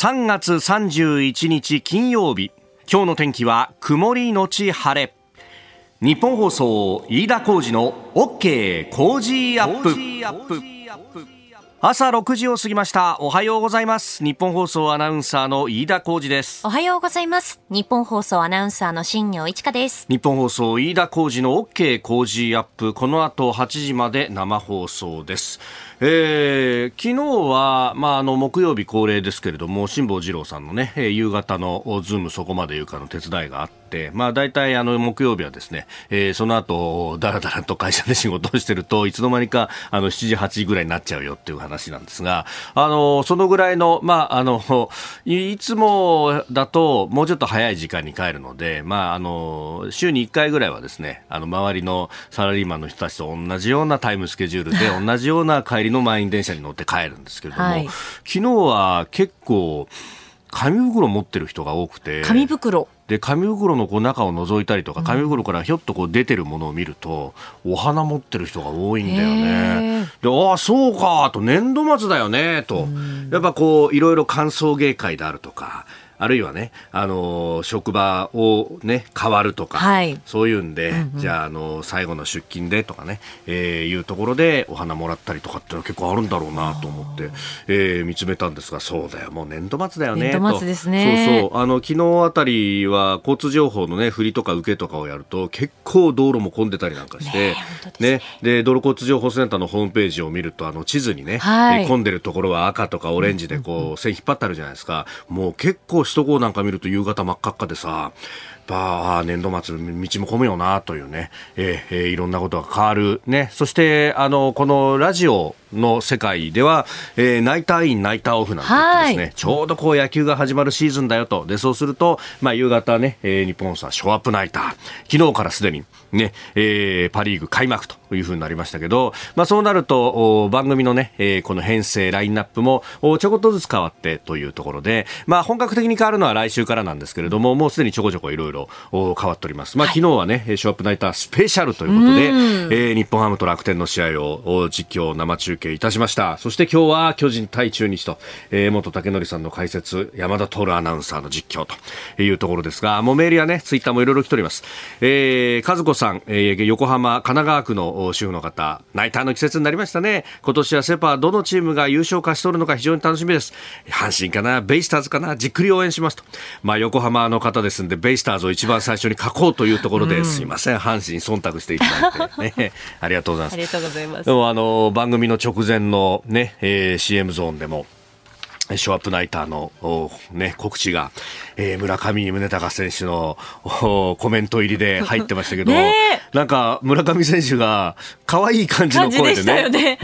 3月31日金曜日。今日の天気は曇りのち晴れ。日本放送飯田浩二の OK 工事アップ。朝6時を過ぎました。おはようございます。日本放送アナウンサーの飯田浩二です。おはようございます。日本放送アナウンサーの新業一華です。日本放送飯田浩二の OK 工事アップ。この後8時まで生放送ですえー、昨日は、まあ、あの木曜日恒例ですけれども辛坊治郎さんのね夕方のズームそこまで言うかの手伝いがあって、まあ、大体あの木曜日はですね、えー、その後だらだらと会社で仕事をしてるといつの間にかあの7時8時ぐらいになっちゃうよっていう話なんですがあのそのぐらいの,、まあ、あのいつもだともうちょっと早い時間に帰るので、まあ、あの週に1回ぐらいはですねあの周りのサラリーマンの人たちと同じようなタイムスケジュールで同じような帰りの満員電車に乗って帰るんですけれども、はい、昨日は結構紙袋持ってる人が多くて紙袋。で紙袋のこう中を覗いたりとか紙袋からひょっとこう出てるものを見ると、お花持ってる人が多いんだよね。でああそうかと年度末だよねと、やっぱこういろいろ歓送迎会であるとかあるいはね、あの職場をね、変わるとか、はい、そういうんで、うんうん、じゃあ、あの最後の出勤でとかね、えー、いうところでお花もらったりとかっていうのは結構あるんだろうなと思って、えー、見つめたんですが、そうだよ、もう年度末だよね。年度末ですね。そうそう。あの、昨日あたりは交通情報のね、振りとか受けとかをやると、結構道路も混んでたりなんかして、ね、ね、で、道路交通情報センターのホームページを見ると、あの、地図にね、はい、混んでるところは赤とかオレンジでこう、線引っ張ってあるじゃないですか。もう結構首都高なんか見ると夕方真っ赤っかでさ、ぱあ年度末道も混むよなというね、えー、えー、いろんなことが変わる。ね。そしてあのこのラジオの世界では、えー、ナイターインナイターオフなんてですねちょうどこう野球が始まるシーズンだよと。でそうすると、まあ、夕方ね、えー、日本さショーアップナイター。昨日からすでにね、えー、パリーグ開幕というふうになりましたけど、まあ、そうなると番組のね、えー、この編成ラインナップもちょこっとずつ変わってというところで、まあ、本格的に変わるのは来週からなんですけれどももうすでにちょこちょこいろいろろ変わっております。まあ、昨日はね、ショーアップナイタースペシャルということで、えー、日本ハムと楽天の試合を実況生中継いたしました。そして今日は巨人対中日と、えー、元竹則さんの解説、山田徹アナウンサーの実況というところですが、もうメールやね、ツイッターもいろいろ来ております。えー、和子さん、えー、横浜、神奈川区の主婦の方、ナイターの季節になりましたね。今年はセパどのチームが優勝を勝ち取るのか非常に楽しみです。阪神かな、ベイスターズかな、じっくり応援しますと。まあ、横浜の方ですんで、ベイスターズを一番最初に書こうというところで、うん、すいません、阪神忖度していただいて、ね、ありがとうございます。ありがとうございます。でもあの番組の直前のね、えー、CM ゾーンでも。ショーアップナイターの、ね、告知が、えー、村上宗隆選手のコメント入りで 入ってましたけど、ね、なんか村上選手が可愛い感じの声でね、ね。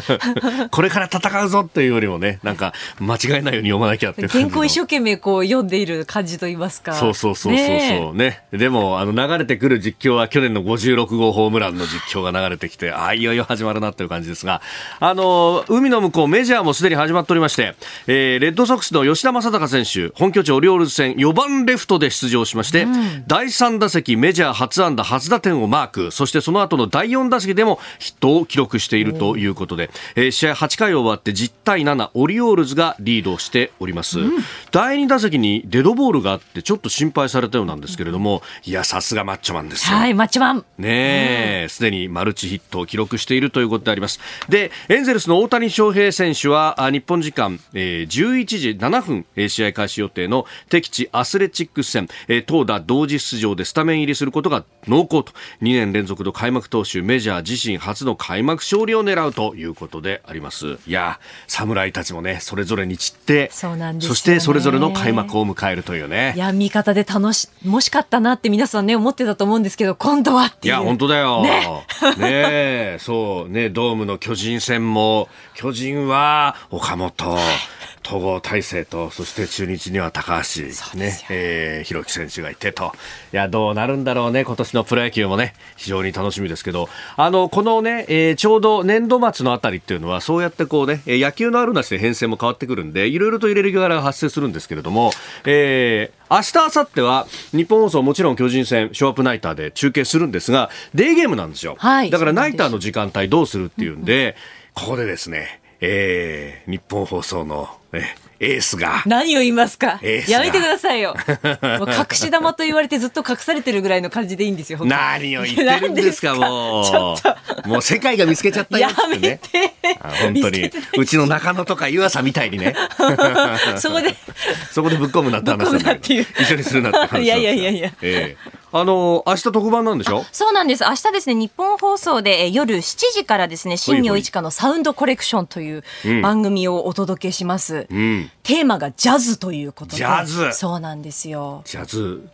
これから戦うぞっていうよりもね、なんか間違えないように読まなきゃって原稿一生懸命こう読んでいる感じと言いますか。そうそうそうそうそう。ね。ね。でも、あの流れてくる実況は去年の56号ホームランの実況が流れてきて、ああ、いよいよ始まるなっていう感じですが、あの、海の向こうメジャーもすでに始まっておりまして、えー、レッドソックスの吉田正尚選手、本拠地オリオールズ戦4番レフトで出場しまして、うん、第3打席メジャー初安打初打点をマーク、そしてその後の第4打席でもヒットを記録しているということで、えー、試合8回終わって10対7、オリオールズがリードしております。うん、第2打席にデッドボールがあってちょっと心配されたようなんですけれども、いや、さすがマッチョマンですよ。はい、マッチョマン。ねえ、す、で、にマルチヒットを記録しているということであります。で、エンゼルスの大谷翔平選手は日本時間、えー、11時7分、えー、試合開始予定の敵地アスレチックス戦、えー、投打同時出場でスタメン入りすることが濃厚と。2年連続の開幕投手メジャー自身初の開幕勝利を狙うということであります。いや侍たちもねそれぞれに散ってそうなんです、そしてそれぞれの開幕を迎えるというね。いや味方で楽しもしかったなって皆さんね思ってたと思うんですけど今度はっていや本当だよ。ね。ねそう。ねドームの巨人戦も巨人は岡本統合体制と、そして中日には高橋、ね、えー、弘樹選手がいてと。いや、どうなるんだろうね、今年のプロ野球もね、非常に楽しみですけど、あの、このね、えー、ちょうど年度末のあたりっていうのは、そうやってこうね、野球のあるなしで編成も変わってくるんで、いろいろと入れる柄が発生するんですけれども、えー、明日、明後日は日本放送もちろん巨人戦ショーアップナイターで中継するんですがデーゲームなんですよ、はい、だからナイターの時間帯どうするっていうんで、ここでですねえー、日本放送の、えエースが。何を言いますか？やめてくださいよ。もう隠し玉と言われてずっと隠されてるぐらいの感じでいいんですよ。何を言ってるんですか、もう。もう世界が見つけちゃったよってね。本当に。うちの中野とか湯浅みたいにね。そこで。そこでぶっ込むなって話なんだ一緒にするなって話。いやいやいやいや。ええあの明日特番なんでしょ？そうなんです。明日ですね、日本放送で夜7時からですね、新業一華のサウンドコレクションという番組をお届けします。うん、テーマがジャズということで。ジャズそうなんですよ。ジャズ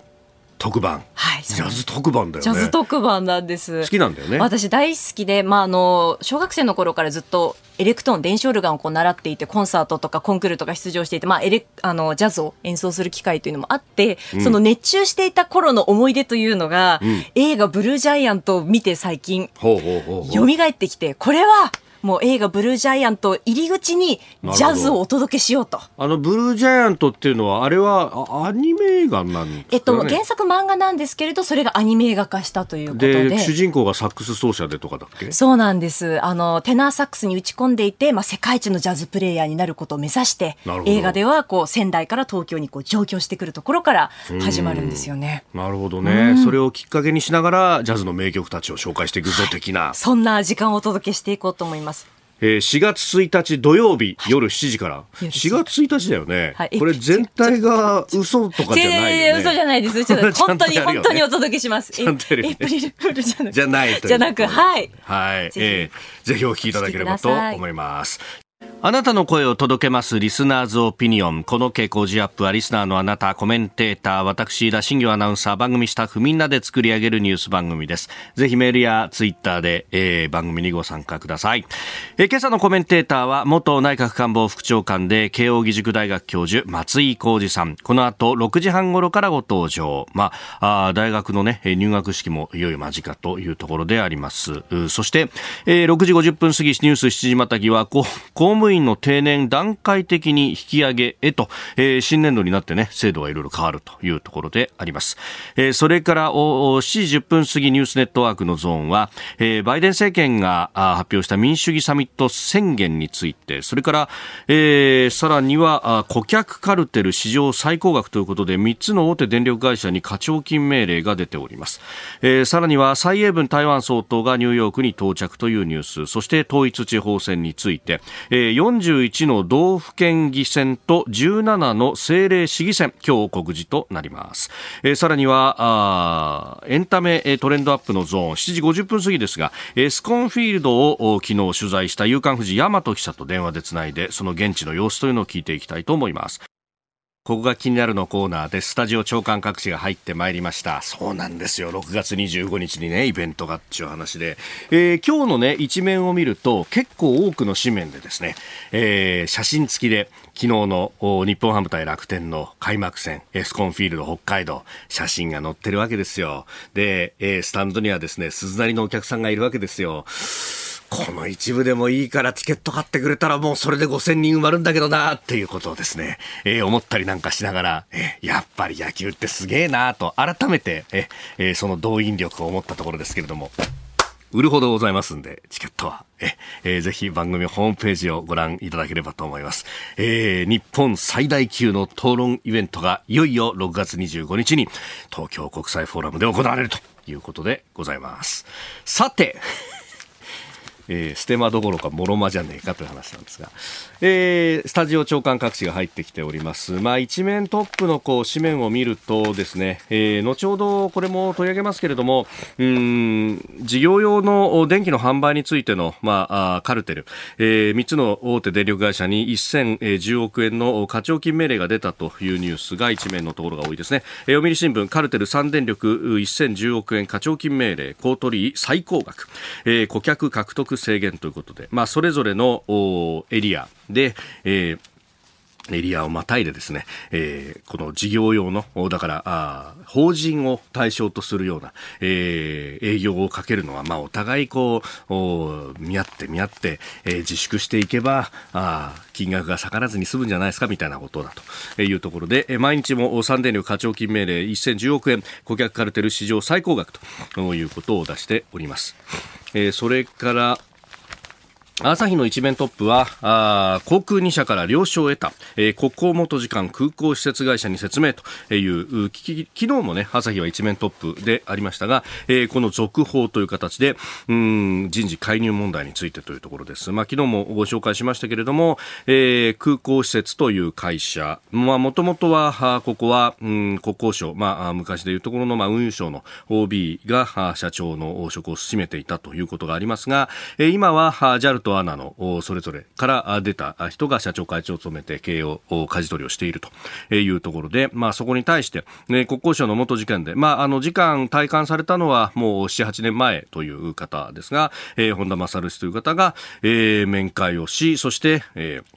特番。はい。ジャズ特番だよね。ジャズ特番なんです。好きなんだよね。私大好きで、まあ、あの、小学生の頃からずっとエレクトーン、電子オルガンをこう習っていて、コンサートとかコンクールとか出場していて、まあ、エレ、あの、ジャズを演奏する機会というのもあって、うん、その熱中していた頃の思い出というのが、うん、映画ブルージャイアントを見て最近、ほうほうほうほう蘇ってきて、これは、もう映画ブルージャイアント入り口にジャズをお届けしようと。あのブルージャイアントっていうのは、あれはアニメ映画なんですか、ね、えっと、原作漫画なんですけれど、それがアニメ映画化したということで。で主人公がサックス奏者でとかだっけ？そうなんです。あの、テナーサックスに打ち込んでいて、まあ、世界一のジャズプレイヤーになることを目指して、映画ではこう仙台から東京にこう上京してくるところから始まるんですよね。なるほどね。それをきっかけにしながら、ジャズの名曲たちを紹介していくぞ的な、はい、そんな時間をお届けしていこうと思います。えー、4月1日土曜日、夜7時から、4月1日だよね、はい、これ全体が嘘とかじゃないよね。嘘じゃないです。本当に、本当にお届けします。ちゃんとやるよ、ね、エイプリルフールじゃなくじゃないじゃなく、はい。はい。ぜひ,、えー、ぜひお聞きいただければと思います。あなたの声を届けますリスナーズオピニオン。この傾向ジアップはリスナーのあなた、コメンテーター、私、田新業アナウンサー、番組スタッフみんなで作り上げるニュース番組です。ぜひメールやツイッターで、えー、番組にご参加ください。えー、今朝のコメンテーターは元内閣官房副長官で慶應義塾大学教授、松井浩二さん。この後6時半頃からご登場。まあ、あ大学のね、入学式もいよいよ間近というところであります。そして、えー、6時50分過ぎニュース7時またぎは、こ公務員の定年段階的に引き上げへと、えー、新年度になってね、制度がいろいろ変わるというところであります。えー、それからお7時10分過ぎニュースネットワークのゾーンは、えー、バイデン政権が発表した民主主義サミット宣言について、それから、えー、さらには顧客カルテル史上最高額ということで、3つの大手電力会社に課徴金命令が出ております。えー、さらには蔡英文台湾総統がニューヨークに到着というニュース、そして統一地方選について、41の道府県議選と17の政令市議選今日告示となります、え、さらにはエンタメトレンドアップのゾーン7時50分過ぎですがエスコンフィールドを昨日取材した夕刊富士大和記者と電話でつないでその現地の様子というのを聞いていきたいと思います。ここが気になるのコーナーでスタジオ長官各紙が入ってまいりました。そうなんですよ。6月25日にねイベントがっていう話で、えー、今日のね一面を見ると結構多くの紙面でですね、えー、写真付きで昨日の日本ハム対楽天の開幕戦エスコンフィールド北海道写真が載ってるわけですよ。で、えー、スタンドにはですね鈴なりのお客さんがいるわけですよ。この一部でもいいからチケット買ってくれたらもうそれで5000人埋まるんだけどなっていうことをですね、えー、思ったりなんかしながら、えー、やっぱり野球ってすげえなと改めて、えー、その動員力を思ったところですけれども。売るほどございますんで、チケットは、えー、ぜひ番組ホームページをご覧いただければと思います。えー、日本最大級の討論イベントがいよいよ6月25日に東京国際フォーラムで行われるということでございます。さて、えー、ステマどころかもろまじゃねえかという話なんですが、えー、スタジオ長官各紙が入ってきております。まあ、一面トップのこう紙面を見るとですね、えー、後ほどこれも取り上げますけれども、うん、事業用の電気の販売についての、まあ、あカルテル、えー、3つの大手電力会社に1010億円の課徴金命令が出たというニュースが一面のところが多いですね。えー、読売新聞、カルテル3電力1010億円課徴金命令、公取最高額、えー、顧客獲得制限ということで、まあ、それぞれのエリアで、えーエリアをまたいでですね、えー、この事業用の、だから、あ法人を対象とするような、えー、営業をかけるのは、まあ、お互いこう、見合って見合って、えー、自粛していけば、あ金額が下がらずに済むんじゃないですか、みたいなことだというところで、えー、毎日も三電力課徴金命令1010億円、顧客カルテル史上最高額ということを出しております。えー、それから、朝日の一面トップは、あ航空2社から了承を得た、えー、国交元次官空港施設会社に説明という、き昨日もね、朝日は一面トップでありましたが、えー、この続報という形で、うん人事介入問題についてというところです。まあ、昨日もご紹介しましたけれども、えー、空港施設という会社、まあ、もともとは、ここは、うん、国交省、まあ、昔でいうところの、まあ、運輸省の OB が、社長の職を占めていたということがありますが、えー、今は、JAL とアナのそれぞれから出た人が社長会長を務めて経営を舵取りをしているというところで、まあ、そこに対して、ね、国交省の元事件で、まあ、あの時間体感されたのはもう7、8年前という方ですが、えー、本田勝氏という方が、えー、面会をし、そして、えー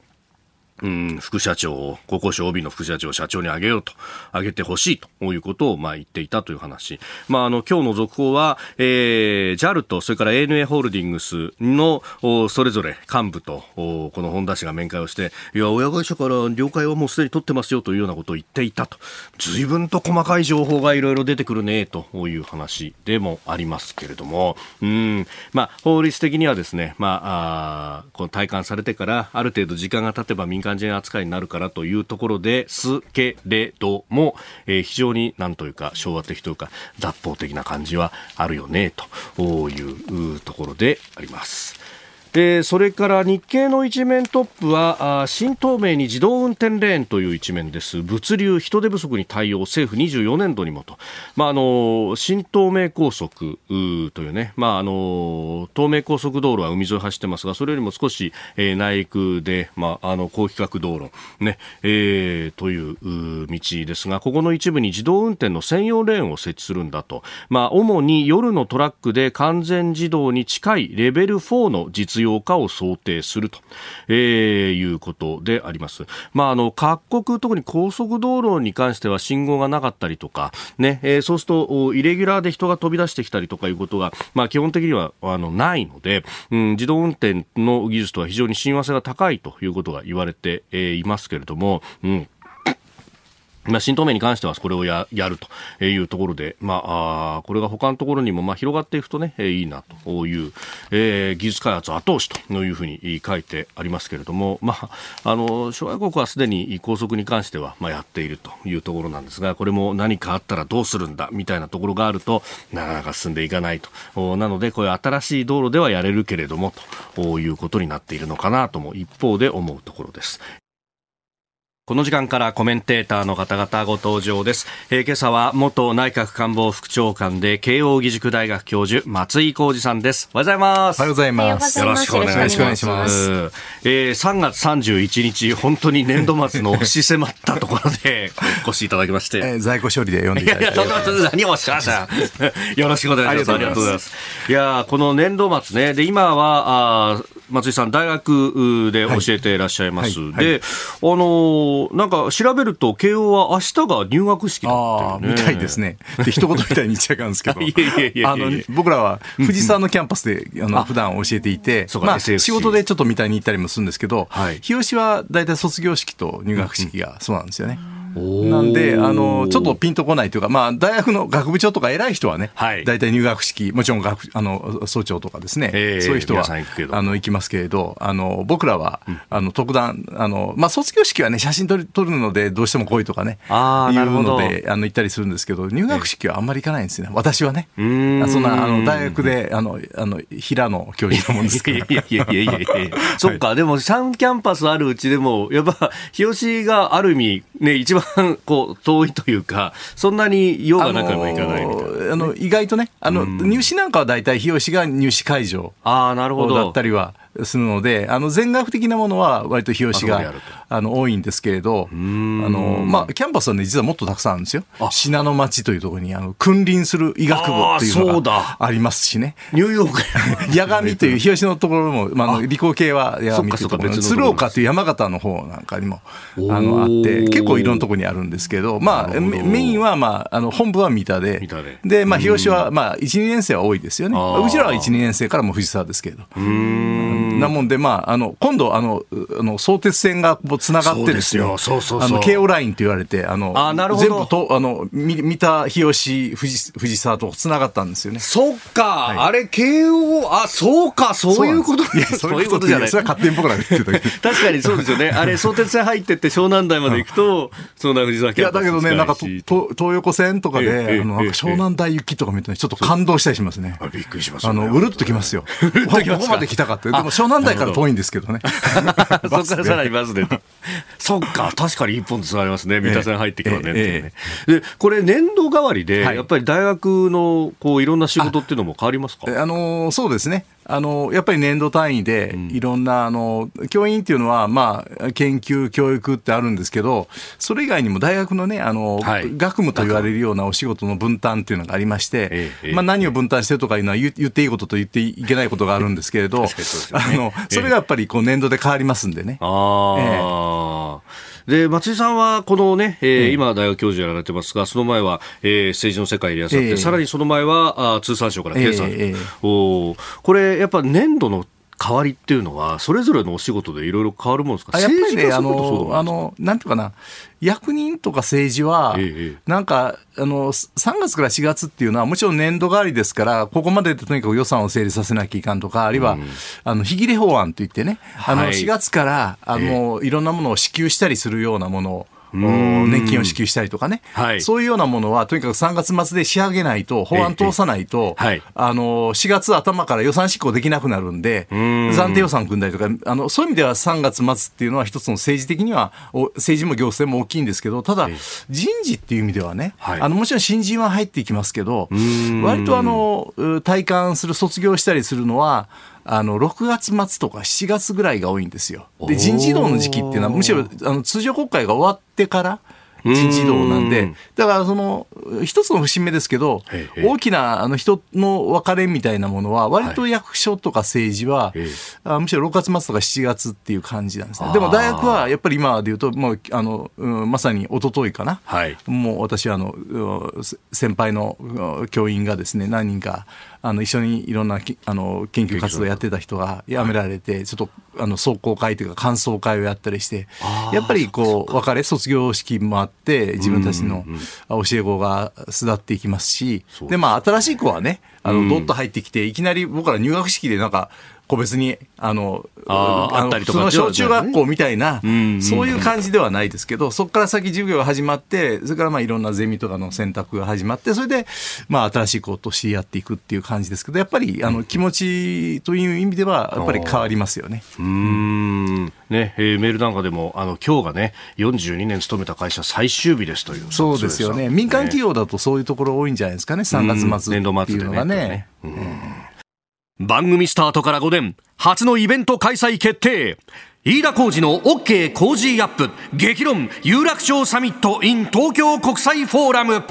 うん、副社長を、国交省 OB の副社長を社長に上げようと、上げてほしいということを、まあ言っていたという話。まああの、今日の続報は、えー、JAL と、それから ANA ホールディングスの、それぞれ幹部と、この本田氏が面会をして、いや、親会社から了解はもうすでに取ってますよというようなことを言っていたと。随分と細かい情報がいろいろ出てくるね、という話でもありますけれども、うん、まあ法律的にはですね、まあ、あこの体感されてから、ある程度時間が経てば民間感じ扱いになるからというところですけれども、えー、非常になんというか昭和的というか雑法的な感じはあるよねというところであります。でそれから日経の一面トップは新東名に自動運転レーンという一面です。物流人手不足に対応政府24年度にもと、まあ、あの新東名高速というね、まあ、あの東名高速道路は海沿い走ってますがそれよりも少し、えー、内陸で、まあ、あの高規格道路、ねえー、という道ですがここの一部に自動運転の専用レーンを設置するんだと、まあ、主に夜のトラックで完全自動に近いレベル4の実用化を想定すると、えー、いうことであります。まあ、あの、各国、特に高速道路に関しては信号がなかったりとか、ね、えー、そうすると、イレギュラーで人が飛び出してきたりとかいうことが、まあ、基本的には、あの、ないので、うん、自動運転の技術とは非常に親和性が高いということが言われて、えー、いますけれども、うん。まあ、新東名に関してはこれをややるというところで、まあ、あこれが他のところにもまあ広がっていくとね、いいなという、えー、技術開発後押しというふうに書いてありますけれども、まあ、あの諸外国はすでに高速に関してはまあやっているというところなんですがこれも何かあったらどうするんだみたいなところがあるとなかなか進んでいかないとなのでこういう新しい道路ではやれるけれどもということになっているのかなとも一方で思うところです。この時間からコメンテーターの方々ご登場です。えー、今朝は元内閣官房副長官で慶應義塾大学教授松井浩二さんです。おはようございます。おはようございます。よろしくお願いします。ますえー、3月31日、本当に年度末の押し迫ったところで お越しいただきまして。えー、在庫処理で読んでいただいて。いやいや、何をしましたよろしくお願いします。ありがとうございます。いやこの年度末ね、で、今は、あ松井さん、大学で教えていらっしゃいます。はいはい、で、あのなんか調べると、慶応は明日が入学式だって、ね、みたいですね。で、一言みたいに言っちゃうんですけど、あの僕らは藤沢のキャンパスで、うん、あ。の普段教えていて、まあ、仕事でちょっと見たいに行ったりもするんですけど、はい、日吉は大体卒業式と入学式がそうなんですよね。うんなんであの、ちょっとピンとこないというか、まあ、大学の学部長とか偉い人はね、はい、大体入学式、もちろん学あの総長とかですね、えー、そういう人は行あの行きますけれど、あの僕らは、うん、あの特段あの、まあ、卒業式はね、写真撮る撮るので、どうしても来いとかね、あいうのであの行ったりするんですけど、入学式はあんまり行かないんですね、私はね。そんなあの大学であのあの平野教授のもんですから。いやいやいやいやいや そっか、でも3キャンパスあるうちでも、やっぱ日吉がある意味、ね、一番こう遠いというか、そんなに用がなければいかないみたいな。あの 意外とね、あの、入試なんかは大体日吉が入試会場だったりはするので、あの全学的なものは割と日吉があの多いんですけれど、あのまあ、キャンパスはね、実はもっとたくさんあるんですよ。信濃町というところにあの君臨する医学部っていうのがありますしね。ニューヨーク 八神という日吉のところも、まあ、理工系は八神というところ鶴岡という山形の方なんかにもあのあって、結構いろんなところにあるんですけど、まあ、メインは、まあ、あの本部は三田で、で、まあ、日吉は、まあ、1、2年生は多いですよね。うちらは1、2年生からも藤沢ですけれど。なもんで、まあ、あの今度あの、あの相鉄線がつながってですよ、そうそうそう京王ラインと言われて、あのあなるほど全部とあの三田、日吉、藤藤沢とつながったんですよね。そっか、はい、あれ、京王、あそうか、そういうこといや、そういうことじゃない。それは勝手に僕らが言ってたけど。確かにそうですよね。あれ、相鉄線入ってって湘南台まで行くと、湘南藤沢いや、だけどね、なんかとと東横線とかで、あの湘南台行きとか見て、ちょっと感動したりしますね。びっくりします、あの、うるっときますよ。ここまで来たかって。でも湘南台から遠いんですけどね。そこからさらにバスで。そっか、確かに一本つながりますね。三田線入ってきばね。で、これ年度代わりで、やっぱり大学の、こう、いろんな仕事っていうのも変わりますか？あの、そうですね。あのやっぱり年度単位でいろんな、あの教員っていうのは、まあ、研究、教育ってあるんですけど、それ以外にも大学のね、あの、はい、学務と言われるようなお仕事の分担っていうのがありまして、まあ、何を分担してるとかいうのは言っていいことと言っていけないことがあるんですけれど、そあのそれがやっぱりこう年度で変わりますんでね。あえーで松井さんはこのね、えー、今、大学教授やられてますが、その前は、えー、政治の世界でいらっしゃっさらにその前はあ通産省から経産。省、え。ー、おこれ、やっぱ年度の変わりっていうのは、それぞれのお仕事でいろいろ変わるものですか？やっぱりね、あの、あの、なんていうかな、役人とか政治は、なんか、あの、3月から4月っていうのは、もちろん年度代わりですから、ここまででとにかく予算を整理させなきゃいかんとか、あるいは、うん、あの、非切れ法案といってね、あの、4月から、あの、いろんなものを支給したりするようなものを、年金を支給したりとかね、はい、そういうようなものは、とにかく3月末で仕上げないと、法案通さないと、はい、あの4月頭から予算執行できなくなるんで、暫定予算組んだりとかあの、そういう意味では3月末っていうのは、一つの政治的には、政治も行政も大きいんですけど、ただ、人事っていう意味ではね、はい、あのもちろん新人は入っていきますけど、割とあの体感する、卒業したりするのは、あの6月末とか7月ぐらいが多いんですよ。で人事異動の時期っていうのはむしろあの通常国会が終わってから人事異動なんで、だからその一つの節目ですけど、大きなあの人の別れみたいなものは、割と役所とか政治は、あむしろ6月末とか7月っていう感じなんですね。でも大学はやっぱり今でいうと、もうあの、うん、まさに一昨日かな、はい、もう私はあの先輩の教員がですね、何人か、あの一緒にいろんなあの研究活動やってた人が辞められて、ちょっとあの壮行会というか感想会をやったりして、やっぱりこう別れ卒業式もあって自分たちの教え子が巣立っていきますし、でまあ新しい子はね、あのどっと入ってきていきなり僕ら入学式でなんか個別に、あの、あったりとか、の小中学校みたいな、そういう感じではないですけど、そこから先授業が始まって、それからまあいろんなゼミとかの選択が始まって、それで、まあ新しい子と知り合っていくっていう感じですけど、やっぱり、あの、気持ちという意味では、やっぱり変わりますよね。うん。ね、えー、メールなんかでも、あの、今日がね、42年勤めた会社最終日ですという。そうですよね。民間企業だとそういうところ多いんじゃないですかね、3月末っていうのがね。番組スタートから5年、初のイベント開催決定。飯田浩二の OK 工事アップ激論有楽町サミット in 東京国際フォーラム。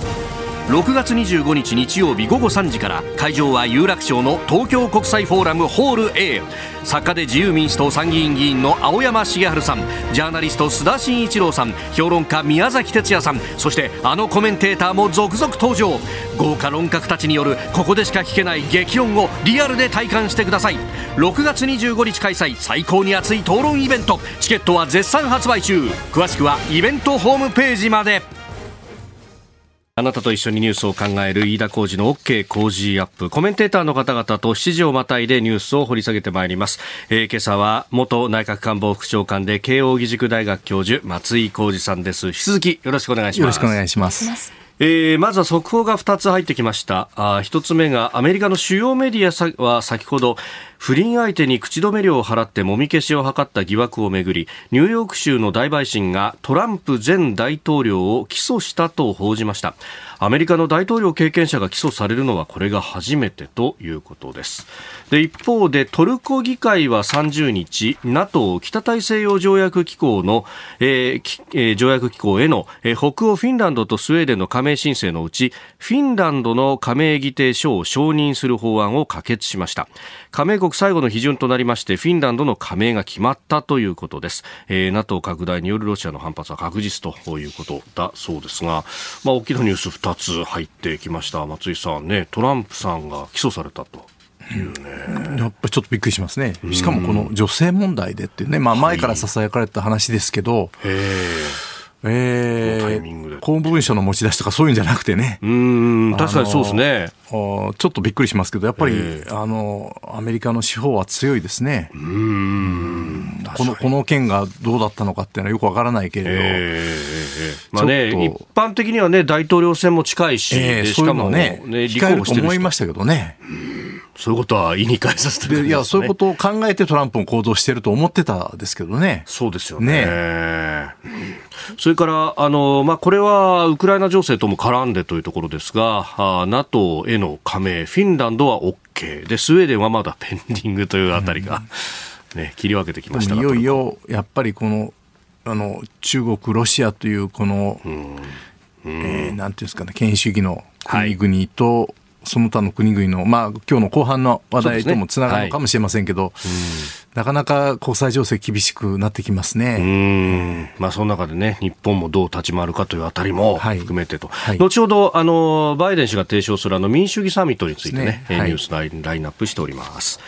6月25日日曜日午後3時から会場は有楽町の東京国際フォーラムホール A 作家で自由民主党参議院議員の青山茂春さんジャーナリスト須田慎一郎さん評論家宮崎哲也さんそしてあのコメンテーターも続々登場。豪華論客たちによるここでしか聞けない激論をリアルで体感してください。6月25日開催最高に熱い討論イベント。チケットは絶賛発売中。詳しくはイベントホームページまで。あなたと一緒にニュースを考える飯田浩二の OK 工事アップ。コメンテーターの方々と7時をまたいでニュースを掘り下げてまいります。えー、今朝は元内閣官房副長官で慶應義塾大学教授松井浩二さんです。引き続きよろしくお願いします。よろしくお願いします。えー、まずは速報が2つ入ってきました。あ1つ目がアメリカの主要メディアは先ほど不倫相手に口止め料を払ってもみ消しを図った疑惑をめぐりニューヨーク州の大陪審がトランプ前大統領を起訴したと報じました。アメリカの大統領経験者が起訴されるのはこれが初めてということです。で一方でトルコ議会は30日 NATO 北大西洋条約機構の、えーえー、条約機構への、えー、北欧フィンランドとスウェーデンの加盟申請のうちフィンランドの加盟議定書を承認する法案を可決しました。加盟国最後の批准となりましてフィンランドの加盟が決まったということです、えー、NATO 拡大によるロシアの反発は確実ということだそうですが、まあ、大きなニュース2つ入ってきました。松井さんねトランプさんが起訴されたと。いうね。やっぱりちょっとびっくりしますね。しかもこの女性問題でっていうね、まあ前から囁かれた話ですけど、はい、えー、公文書の持ち出しとかそういうんじゃなくてね。うん、確かにそうですね。ちょっとびっくりしますけど、やっぱり、あの、アメリカの司法は強いですね。うん。この、この件がどうだったのかっていうのはよくわからないけれど。えー、まあね、一般的にはね、大統領選も近いし、えー、しかもね、ね立候補してると思いましたけどね。そういうことは言いに返させて、ね、いや、そういうことを考えてトランプも行動してると思ってたですけどね。そうですよね。ねそれから、あの、まあ、これはウクライナ情勢とも絡んでというところですが、あ NATO への加盟、フィンランドは OK で、スウェーデンはまだペンディングというあたりが、ね、切り分けてきましたいよいよ、やっぱりこの、あの、中国、ロシアというこの、うん。えー、なんていうんですかね、権威主義の国々と、はいその他の国々の、まあ今日の後半の話題ともつながるのかもしれませんけど、ねはい、なかなか国際情勢厳しくなってきますね。まあその中でね、日本もどう立ち回るかというあたりも含めてと。はい、後ほど、あの、バイデン氏が提唱するあの民主主義サミットについてね、ね。ニュースラインラインナップしております。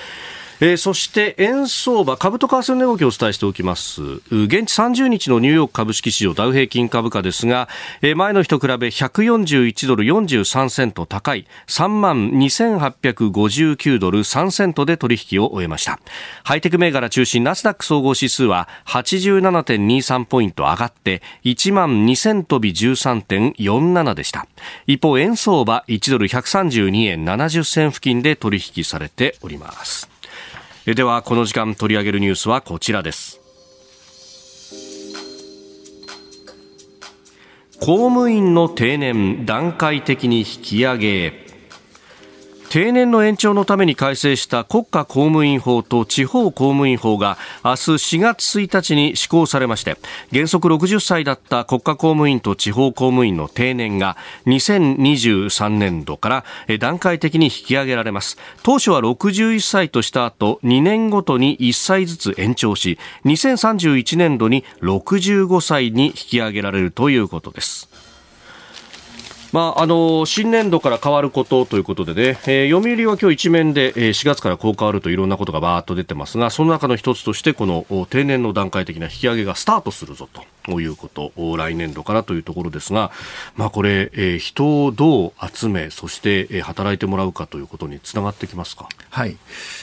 えー、そして円相場、株と為替の値動きをお伝えしておきます。現地30日のニューヨーク株式市場ダウ平均株価ですが、えー、前の日と比べ141ドル43セント高い3万2859ドル3セントで取引を終えました。ハイテク銘柄中心ナスダック総合指数は87.23ポイント上がって1万2000飛び13.47でした。一方、円相場1ドル132円70銭付近で取引されております。ではこの時間取り上げるニュースはこちらです。公務員の定年段階的に引き上げ。定年の延長のために改正した国家公務員法と地方公務員法が明日4月1日に施行されまして原則60歳だった国家公務員と地方公務員の定年が2023年度から段階的に引き上げられます。当初は61歳とした後2年ごとに1歳ずつ延長し2031年度に65歳に引き上げられるということです。まあ、あの新年度から変わることということでね、えー、読売は今日一面で、えー、4月からこう変わるといろんなことがバーッと出てますがその中の一つとしてこの定年の段階的な引き上げがスタートするぞと。いうこと来年度からというところですが、まあ、これ、えー、人をどう集めそして、えー、働いてもらうかということにつながってきますか？はい。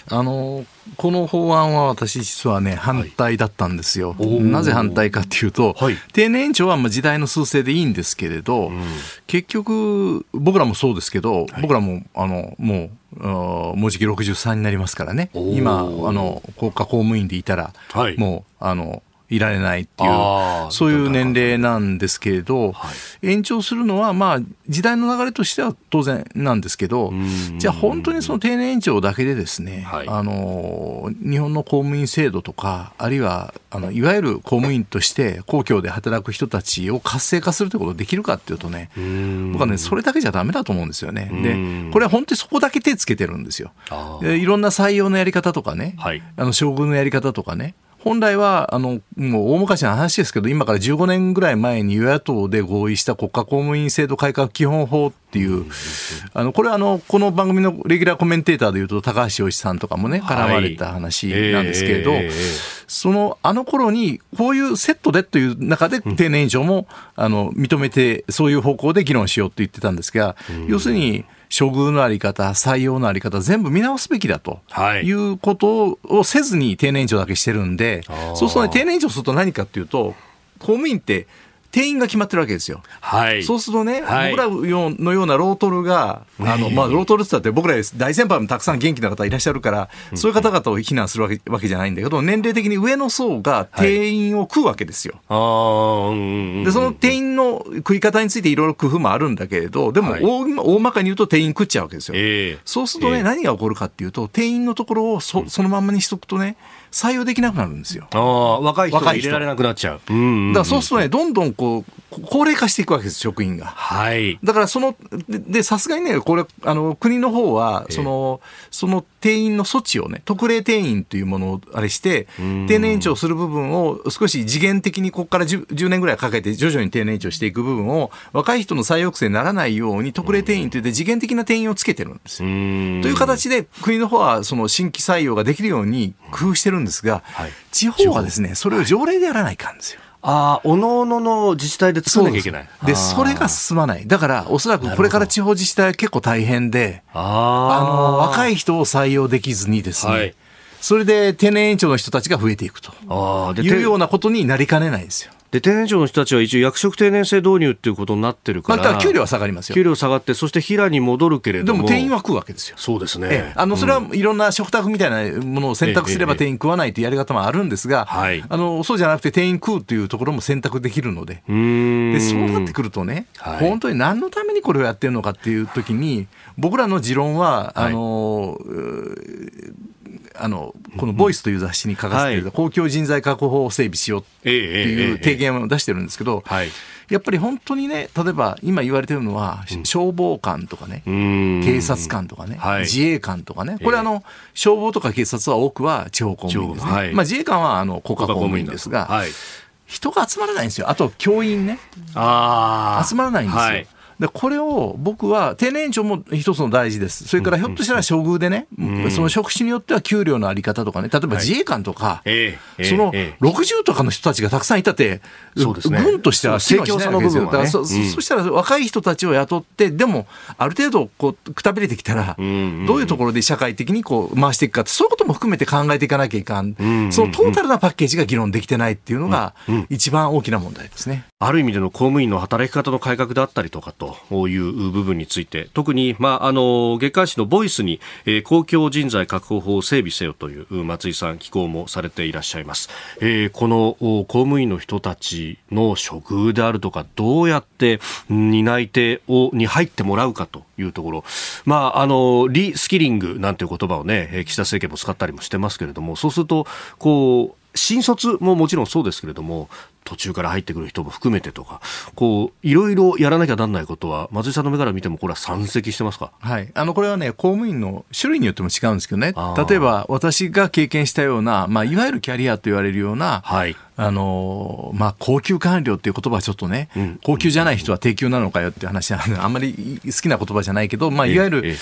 あのこの法案は私実はね反対だったんですよ、はい、なぜ反対かというと、はい、定年延長はまあ時代の趨勢でいいんですけれど、うん、結局僕らもそうですけど、はい、僕らもあのもうもうじき63になりますからね。今あの国家公務員でいたら、もうあのいられないっていう、そういう年齢なんですけれど、はい、延長するのは、まあ、時代の流れとしては当然なんですけど、じゃあ本当にその定年延長だけでですね、はい、あの、日本の公務員制度とか、あるいは、あの、いわゆる公務員として公共で働く人たちを活性化するということができるかっていうとね、僕はね、それだけじゃダメだと思うんですよね。で、これは本当にそこだけ手つけてるんですよ。いろんな採用のやり方とかね、はい、あの、処遇のやり方とかね、本来は、あの、もう大昔の話ですけど、今から15年ぐらい前に与野党で合意した国家公務員制度改革基本法っていう、あの、これはあの、この番組のレギュラーコメンテーターでいうと、高橋洋一さんとかもね、絡まれた話なんですけれど、はいえー、その、あの頃に、こういうセットでという中で定年以上も、あの、認めて、そういう方向で議論しようって言ってたんですが、要するに、処遇のあり方、採用のあり方、全部見直すべきだと、はい、いうことをせずに定年延長だけしてるんで、そうすると、ね、定年延長すると何かっていうと、公務員って定員が決まってるわけですよ。はい。そうするとね、はい、僕らのようなロートルが、あの、まあ、ロートルって言ったって僕ら大先輩もたくさん元気な方いらっしゃるから、そういう方々を非難するわけわけじゃないんだけど、年齢的に上の層が定員を食うわけですよ。はい、で、その定員の食い方についていろいろ工夫もあるんだけれど、でも大、はい、大まかに言うと定員食っちゃうわけですよ。えー、そうするとね、えー、何が起こるかっていうと、定員のところをそそのまんまにしとくとね、採用できなくなるんですよ。ああ、若い人が入れられなくなっちゃう。うんうんうん、だからそうするとね、どんどんこう、高齢化していくわけです、職員が。はい。だからその、で、さすがにね、これ、あの、国の方は、その、その定員の措置をね、特例定員というものをあれして、定年延長する部分を少し次元的にここから 10, 10年ぐらいかけて徐々に定年延長していく部分を、若い人の再抑制にならないように特例定員といって次元的な定員をつけてるんですよ。という形で、国の方はその新規採用ができるように工夫してるんですが、はい、地方はですね、それを条例でやらないかんですよ。ああ、おのおのの自治体で作らなきゃいけない。でそれが進まない。だから、おそらくこれから地方自治体は結構大変で、あの、若い人を採用できずにですね、はい、それで定年延長の人たちが増えていくというようなことになりかねないんですよ。で定年長の人たちは一応役職定年制導入っていうことになってるから、まあ、給料は下がりますよ。給料下がってそして平に戻るけれどもでも定員は食うわけですよ。そうですね、ええ、あのそれはいろんな食卓みたいなものを選択すれば定員食わないというやり方もあるんですが、え、あのそうじゃなくて定員食うというところも選択できるので。でそうなってくるとね、はい、本当に何のためにこれをやってるのかっていうときに僕らの持論は、あの、あのこの「ボイスという雑誌に書かせてい。る、公共人材確保法を整備しようっていう提言を出してるんですけど、やっぱり本当にね、例えば今言われてるのは、消防官とかね、警察官とかね、自衛官とかね、これあの、消防とか警察は多くは地方公務員ですね。まあ自衛官はあの国家公務員です。が、人が集まらないんですよ。あと教員ね。集まらないんですよ。でこれを僕は定年延長も一つの大事です、それからひょっとしたら処遇でね、うん、その職種によっては給料のあり方とかね、例えば自衛官とか、はい、その60とかの人たちがたくさんいたって、軍としては機能しないわけですよ、ね、そ,、そしたら若い人たちを雇って、でも、ある程度こうくたびれてきたら、どういうところで社会的にこう回していくかそういうことも含めて考えていかなきゃいかん、そのトータルなパッケージが議論できてないっていうのが、一番大きな問題ですね。ある意味での公務員の働き方の改革であったりとかとという部分について特に、まあ、あの月刊誌のボイスに、えー、公共人材確保法を整備せよという松井さん寄稿もされていらっしゃいます、えー、この公務員の人たちの処遇であるとかどうやって担い手をに入ってもらうかというところ、まあ、あのリスキリングなんていう言葉をね岸田政権も使ったりもしてますけれどもそうするとこう新卒ももちろんそうですけれども途中から入ってくる人も含めてとか、こう、いろいろやらなきゃなんないことは、松井さんの目から見ても、これは山積してますか？はい。あの、これはね、公務員の種類によっても違うんですけどね、例えば、私が経験したような、まあ、いわゆるキャリアと言われるような、はい。あのまあ、高級官僚っていう言葉はちょっとね、うん、高級じゃない人は低級なのかよっていう話は、あんまり好きな言葉じゃないけど、まあ、いわゆる、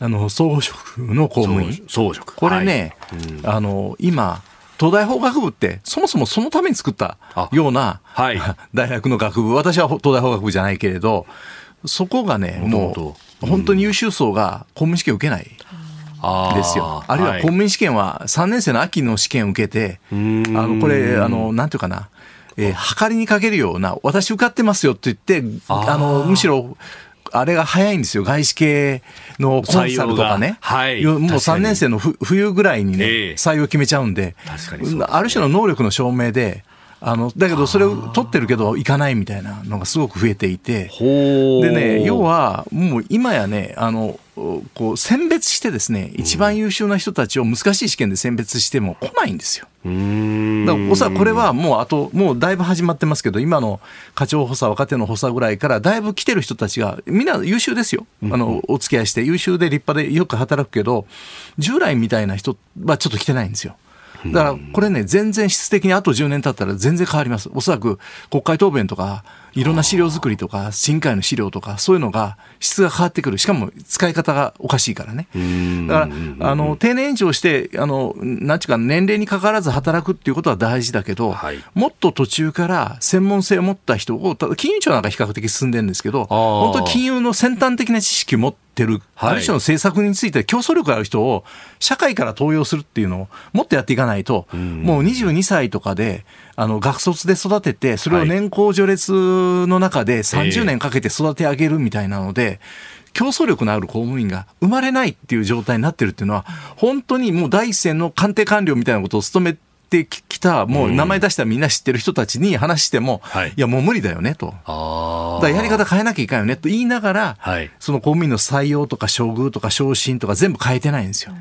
あの、装飾の公務員。装飾。これね、はいうん、あの、今、東大法学部ってそもそもそのために作ったような、はい、大学の学部。私は東大法学部じゃないけれどそこがねもう本当に優秀層が公務員試験受けない。ですよ。あるいは公務員試験は3年生の秋の試験を受けて、あの、これ、あの、なんていうかな、えー、測りにかけるような、私受かってますよって言って、あの、むしろ、あれが早いんですよ。外資系のコンサルとかね。はい。もう3年生の冬ぐらいにね、採用決めちゃうんで、ある種の能力の証明で、あの、だけどそれを取ってるけど行かないみたいなのがすごく増えていて、でね、要はもう今やね、あの、こう選別してですね、一番優秀な人たちを難しい試験で選別しても来ないんですよ。だからおそらくこれはもうあと、もうだいぶ始まってますけど、今の課長補佐、若手の補佐ぐらいからだいぶ来てる人たちが、みんな優秀ですよ。あの、お付き合いして優秀で立派でよく働くけど、従来みたいな人はちょっと来てないんですよ。だからこれね、全然質的にあと10年経ったら全然変わります。おそらく国会答弁とか、いろんな資料作りとか、審議会の資料とか、そういうのが質が変わってくる。しかも使い方がおかしいからね。だから、あの、定年延長して、あの、なんちゅうか、年齢にかかわらず働くっていうことは大事だけど、はい、もっと途中から専門性を持った人を、金融庁なんか比較的進んでるんですけど、本当に金融の先端的な知識を持ってる、ある種の政策について競争力ある人を社会から登用するっていうのをもっとやっていかないと、もう22歳とかで、あの学卒で育てて、それを年功序列の中で30年かけて育て上げるみたいなので、競争力のある公務員が生まれないっていう状態になってるっていうのは、本当にもう第一線の官邸官僚みたいなことを務めてきた、もう名前出したらみんな知ってる人たちに話しても、うん、い。や、もう無理だよねと。だやり方変えなきゃいかんよねと言いながら、はい、その公務員の採用とか処遇とか昇進とか全部変えてないんですよ。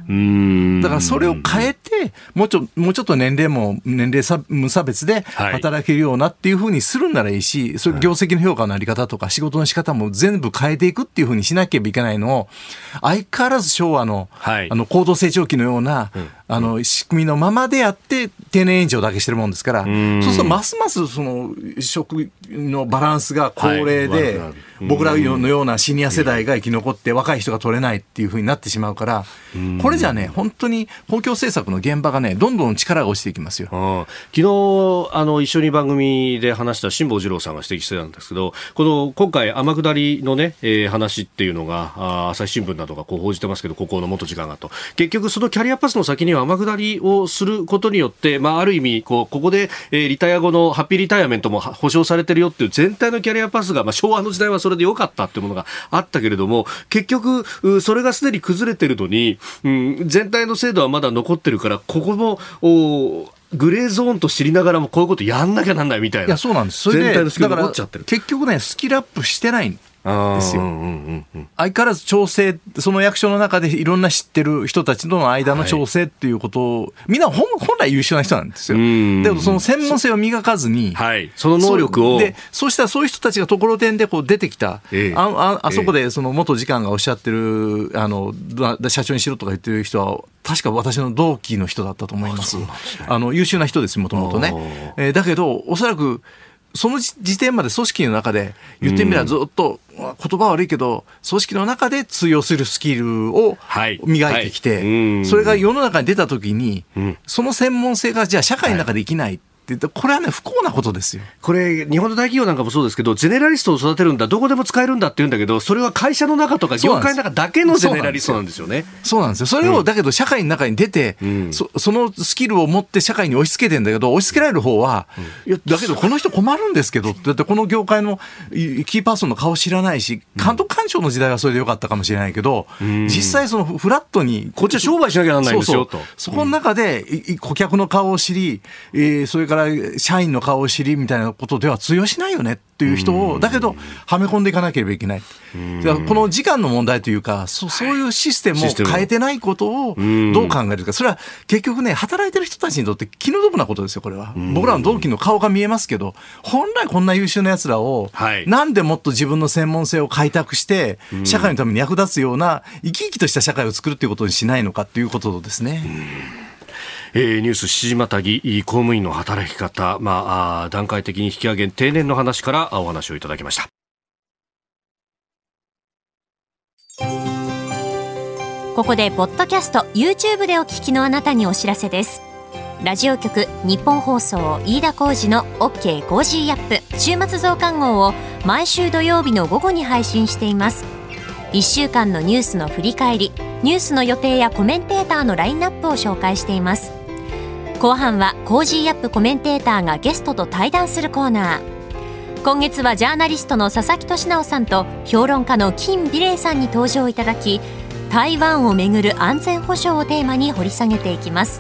だからそれを変えて、でもうちょもうちょっと年齢も年齢差無差別で働けるようなっていうふうにするんならいいし、それ業績の評価のあり方とか仕事の仕方も全部変えていくっていうふうにしなければいけないのを相変わらず昭和の,、あの高度成長期のような、うんあの仕組みのままでやって定年延長だけしてるもんですから、そうするとますますその職のバランスが高齢で、はい、僕らのようなシニア世代が生き残って若い人が取れないっていうふうになってしまうから、これじゃね、本当に公共政策の現場がね、どんどん力が落ちていきますよ。昨日あの一緒に番組で話した辛坊治郎さんが指摘してたんですけど、この今回天下りのね、えー、話っていうのがあ朝日新聞などがこう報じてますけど、ここの元時間がと。結局そのキャリアパスの先には天下りをすることによって、まあ、ある意味こう、ここで、えー、リタイア後のハッピーリタイアメントも保証されてるよっていう全体のキャリアパスが、まあ、昭和の時代はそれで良かったっていうものがあったけれども、結局、それがすでに崩れてるのに、うん、全体の制度はまだ残ってるから、ここも、おグレーゾーンと知りながらもこういうことやんなきゃなんないみたいな。いや、そうなんです。それで、全体のスキルがっちゃってる。結局ね、スキルアップしてないですよ、相変わらず調整、その役所の中でいろんな知ってる人たちとの間の調整っていうことを、はい、みんな本本来優秀な人なんですよ。でもその専門性を磨かずに、はい、その能力を。で、そうしたらそういう人たちがところてんでこう出てきた、えあああそこでその元次官がおっしゃってる、あの社長にしろとか言ってる人は、確か私の同期の人だったと思います。あ、ね、あの優秀な人です、もともとね。えー、だけど、おそらく、その時点まで組織の中で言ってみればずっと言葉悪いけど組織の中で通用するスキルを磨いてきてそれが世の中に出た時にその専門性がじゃあ社会の中で生きないってこれはね、不幸なことですよ。これ、日本の大企業なんかもそうですけど、ゼネラリストを育てるんだ、どこでも使えるんだって言うんだけど、それは会社の中とか業界の中だけのゼネラリストなんですよね。そうなんですよ。それを、だけど社会の中に出て、うん、そ、そのスキルを持って社会に押し付けてんだけど、押し付けられる方は、うん、いや、だけどこの人困るんですけど、だってこの業界のキーパーソンの顔知らないし、監督官庁の時代はそれでよかったかもしれないけど、うん、実際そのフラットに、こっちは商売しなきゃならないんですよと。そこの中で、顧客の顔を知り、えー、それから社員の顔を知りみたいなことでは通用しないよねっていう人を、だけど、はめ込んでいかなければいけない。この時間の問題というか、そそういうシステムを変えてないことをどう考えるか、それは結局ね、働いてる人たちにとって気の毒なことですよ、これは。僕らの同期の顔が見えますけど、本来こんな優秀な奴らを、なんでもっと自分の専門性を開拓して、社会のために役立つような、生き生きとした社会を作るっていうことにしないのかっていうことですね。えー、ニュース7時またぎ公務員の働き方、まあ、段階的に引き上げ定年の話からお話をいただきました。ここでポッドキャスト YouTube でお聞きのあなたにお知らせです。ラジオ局日本放送飯田浩司の OK コージーアップ週末増刊号を毎週土曜日の午後に配信しています。1週間のニュースの振り返りニュースの予定やコメンテーターのラインナップを紹介しています。後半はコージーアップコメンテーターがゲストと対談するコーナー。今月はジャーナリストの佐々木俊尚さんと評論家の金美齢さんに登場いただき台湾をめぐる安全保障をテーマに掘り下げていきます。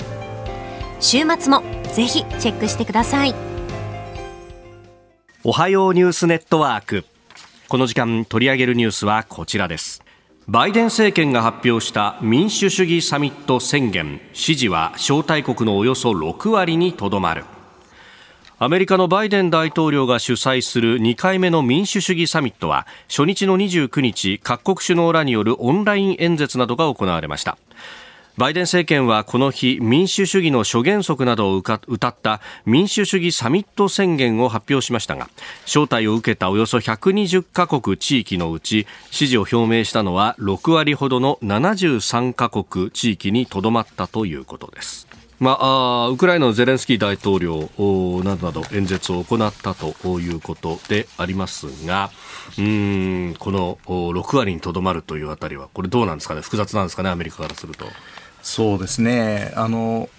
週末もぜひチェックしてください。おはようニュースネットワーク。この時間取り上げるニュースはこちらです。バイデン政権が発表した民主主義サミット宣言。支持は招待国のおよそ6割にとどまる。アメリカのバイデン大統領が主催する2回目の民主主義サミットは初日の29日各国首脳らによるオンライン演説などが行われました。バイデン政権はこの日民主主義の諸原則などを歌った民主主義サミット宣言を発表しましたが招待を受けたおよそ120カ国地域のうち支持を表明したのは6割ほどの73カ国地域にとどまったということです。まあ、ウクライナのゼレンスキー大統領などなど演説を行ったということでありますがうんこの6割にとどまるというあたりはこれどうなんですかね？複雑なんですかね？アメリカからすると。そうですね。あの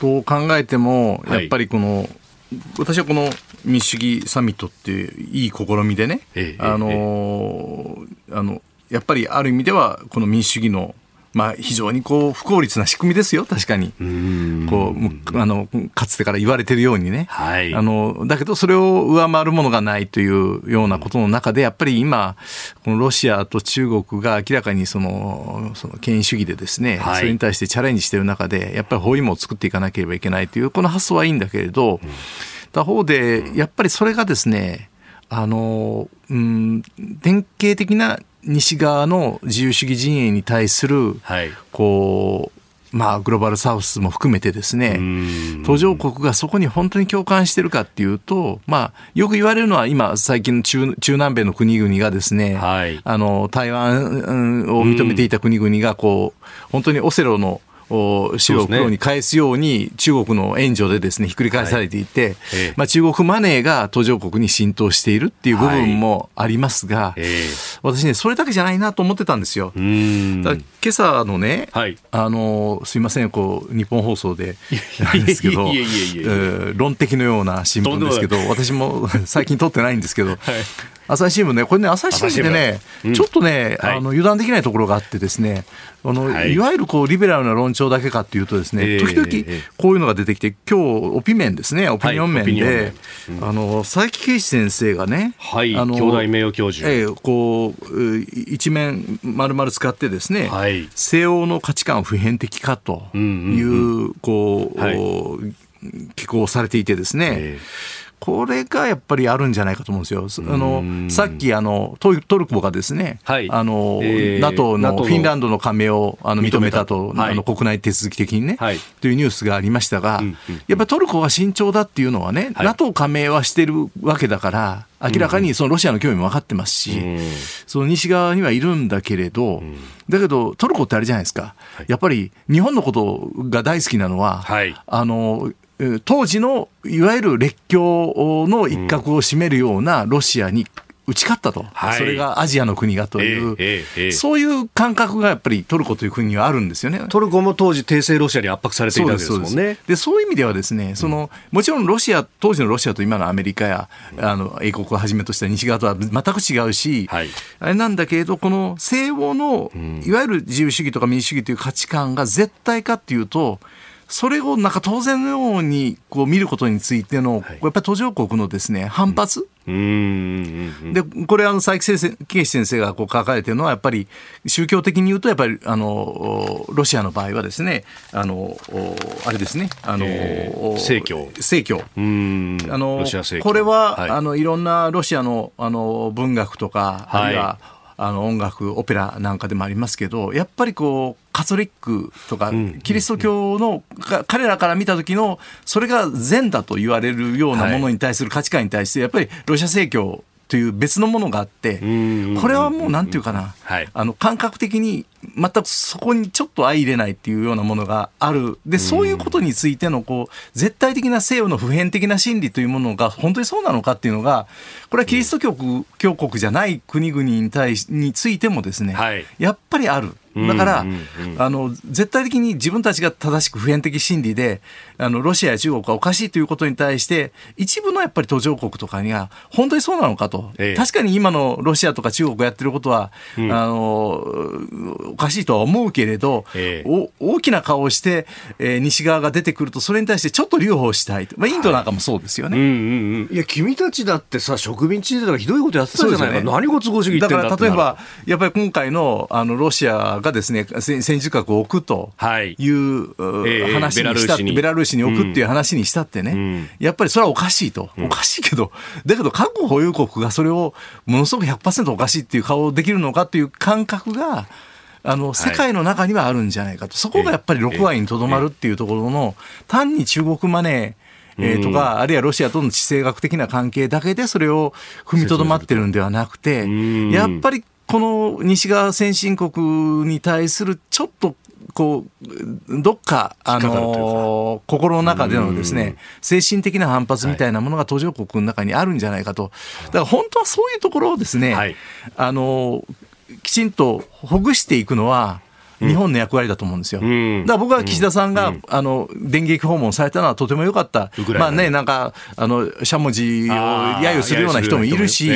どう考えてもやっぱりこの、はい、私はこの民主主義サミットっていういい試みでね、ええ、あの、え、あのやっぱりある意味ではこの民主主義のまあ、非常にこう不効率な仕組みですよ、確かに。こうあのかつてから言われてるようにね、はい、あのだけど、それを上回るものがないというようなことの中で、やっぱり今、このロシアと中国が明らかにそのその権威主義でですね、はい、それに対してチャレンジしている中で、やっぱり包囲網を作っていかなければいけないという、この発想はいいんだけれど、うん、他方で、やっぱりそれがですね、あの、うん、典型的な西側の自由主義陣営に対する、はい、こう、まあ、グローバルサウスも含めてですね、途上国がそこに本当に共感してるかっていうと、まあ、よく言われるのは今、最近の中中南米の国々がですね、はい、あの、台湾を認めていた国々が、こう、本当にオセロの白を黒に返すように中国の援助でですねひっくり返されていて、はい。まあ、中国マネーが途上国に浸透しているっていう部分もありますが、はい、私ねそれだけじゃないなと思ってたんですよ。今朝のね、はい、あのすいませんこう日本放送でなんですけど論的のような新聞ですけど私も 最近撮ってないんですけど、はい。朝日新聞ね、これね、朝日新聞でね、うん、ちょっとね、はい、あの油断できないところがあってですね、あの、はい、いわゆるこうリベラルな論調だけかっていうとですね、時々こういうのが出てきて、今日オピ面ですね、オピニオン面で、はいうん、あの佐伯啓史先生がね、はい、あの兄弟名誉教授、えー、こう一面丸々使ってですね、はい、西欧の価値観普遍的かという、うんうん、こう、はい、寄稿されていてですね。えーこれがやっぱりあるんじゃないかと思うんですよ。あのさっきあのトルコがですね、はい、あの、えー、NATO のフィンランドの加盟をあの認めたと、はい、あの国内手続き的にね、はい、というニュースがありましたが、うんうん、やっぱりトルコが慎重だっていうのはね、はい、NATO 加盟はしてるわけだから、明らかにそのロシアの興味も分かってますし、うん、その西側にはいるんだけれど、うん、だけどトルコってあれじゃないですか、やっぱり日本のことが大好きなのは、あの当時のいわゆる列強の一角を占めるようなロシアに打ち勝ったと、はい、それがアジアの国がという、えええ、そういう感覚がやっぱりトルコという国にはあるんですよね。トルコも当時、帝政ロシアに圧迫されていたわけですもんね。でそういう意味ではですね、そのもちろんロシア、当時のロシアと今のアメリカや、あの英国をはじめとした西側とは全く違うし、はい、あれなんだけれど、この西欧のいわゆる自由主義とか民主主義という価値観が絶対かっていうと、それをなんか当然のようにこう見ることについての、やっぱり途上国のですね反発、でこれあの佐伯先生先生がこう書かれてるのはやっぱり宗教的に言うとやっぱりあのロシアの場合はですねあのあれですねあの、正教。正教。あのこれは、はい、あのいろんなロシアのあの文学とか、あるいはあの音楽オペラなんかでもありますけどやっぱりこうカトリックとかキリスト教の彼らから見た時のそれが善だと言われるようなものに対する価値観に対してやっぱりロシア正教という別のものがあって、これはもうなんていうかな、あの感覚的に全くそこにちょっと相入れないっていうようなものがある。で、そういうことについてのこう、絶対的な西洋の普遍的な真理というものが本当にそうなのかっていうのが、これはキリスト教国教国じゃない国々に対しについてもですね、はい、やっぱりある。だから、あの絶対的に自分たちが正しく普遍的真理であのロシアや中国がおかしいということに対して一部のやっぱり途上国とかには本当にそうなのかと、ええ、確かに今のロシアとか中国がやってることは、うん、あのおかしいとは思うけれど、え、大きな顔をして、えー、西側が出てくるとそれに対してちょっと留保したいまあ、インドなんかもそうですよね、はいうんうんうん、いや君たちだってさ植民地時代とかひどいことやってたじゃないか、ね、何ご都合主義だから例えばやっぱり今回のあのロシアがですね戦時核を置くとい。う、はい話にしたって、ベラルーシに。置くっていう話にしたってね、うん、やっぱりそれはおかしいと、おかしいけど、だけど核保有国がそれをものすごく100%おかしいっていう顔できるのかっていう感覚が、あの世界の中にはあるんじゃないかと、そこがやっぱり6割にとどまるっていうところの、単に中国マネー、えー、とか、あるいはロシアとの地政学的な関係だけでそれを踏みとどまってるんではなくて、やっぱりこの西側先進国に対するちょっとこう、どっか、あの心の中でのですね、精神的な反発みたいなものが途上国の中にあるんじゃないかと。だから本当はそういうところをですね、はい、あのきちんとほぐしていくのは、日本の役割だと思うんですよ。だから僕は岸田さんが、あの電撃訪問されたのはとても良かった。まあね、なんかあのしゃもじを揶揄するような人もいるし、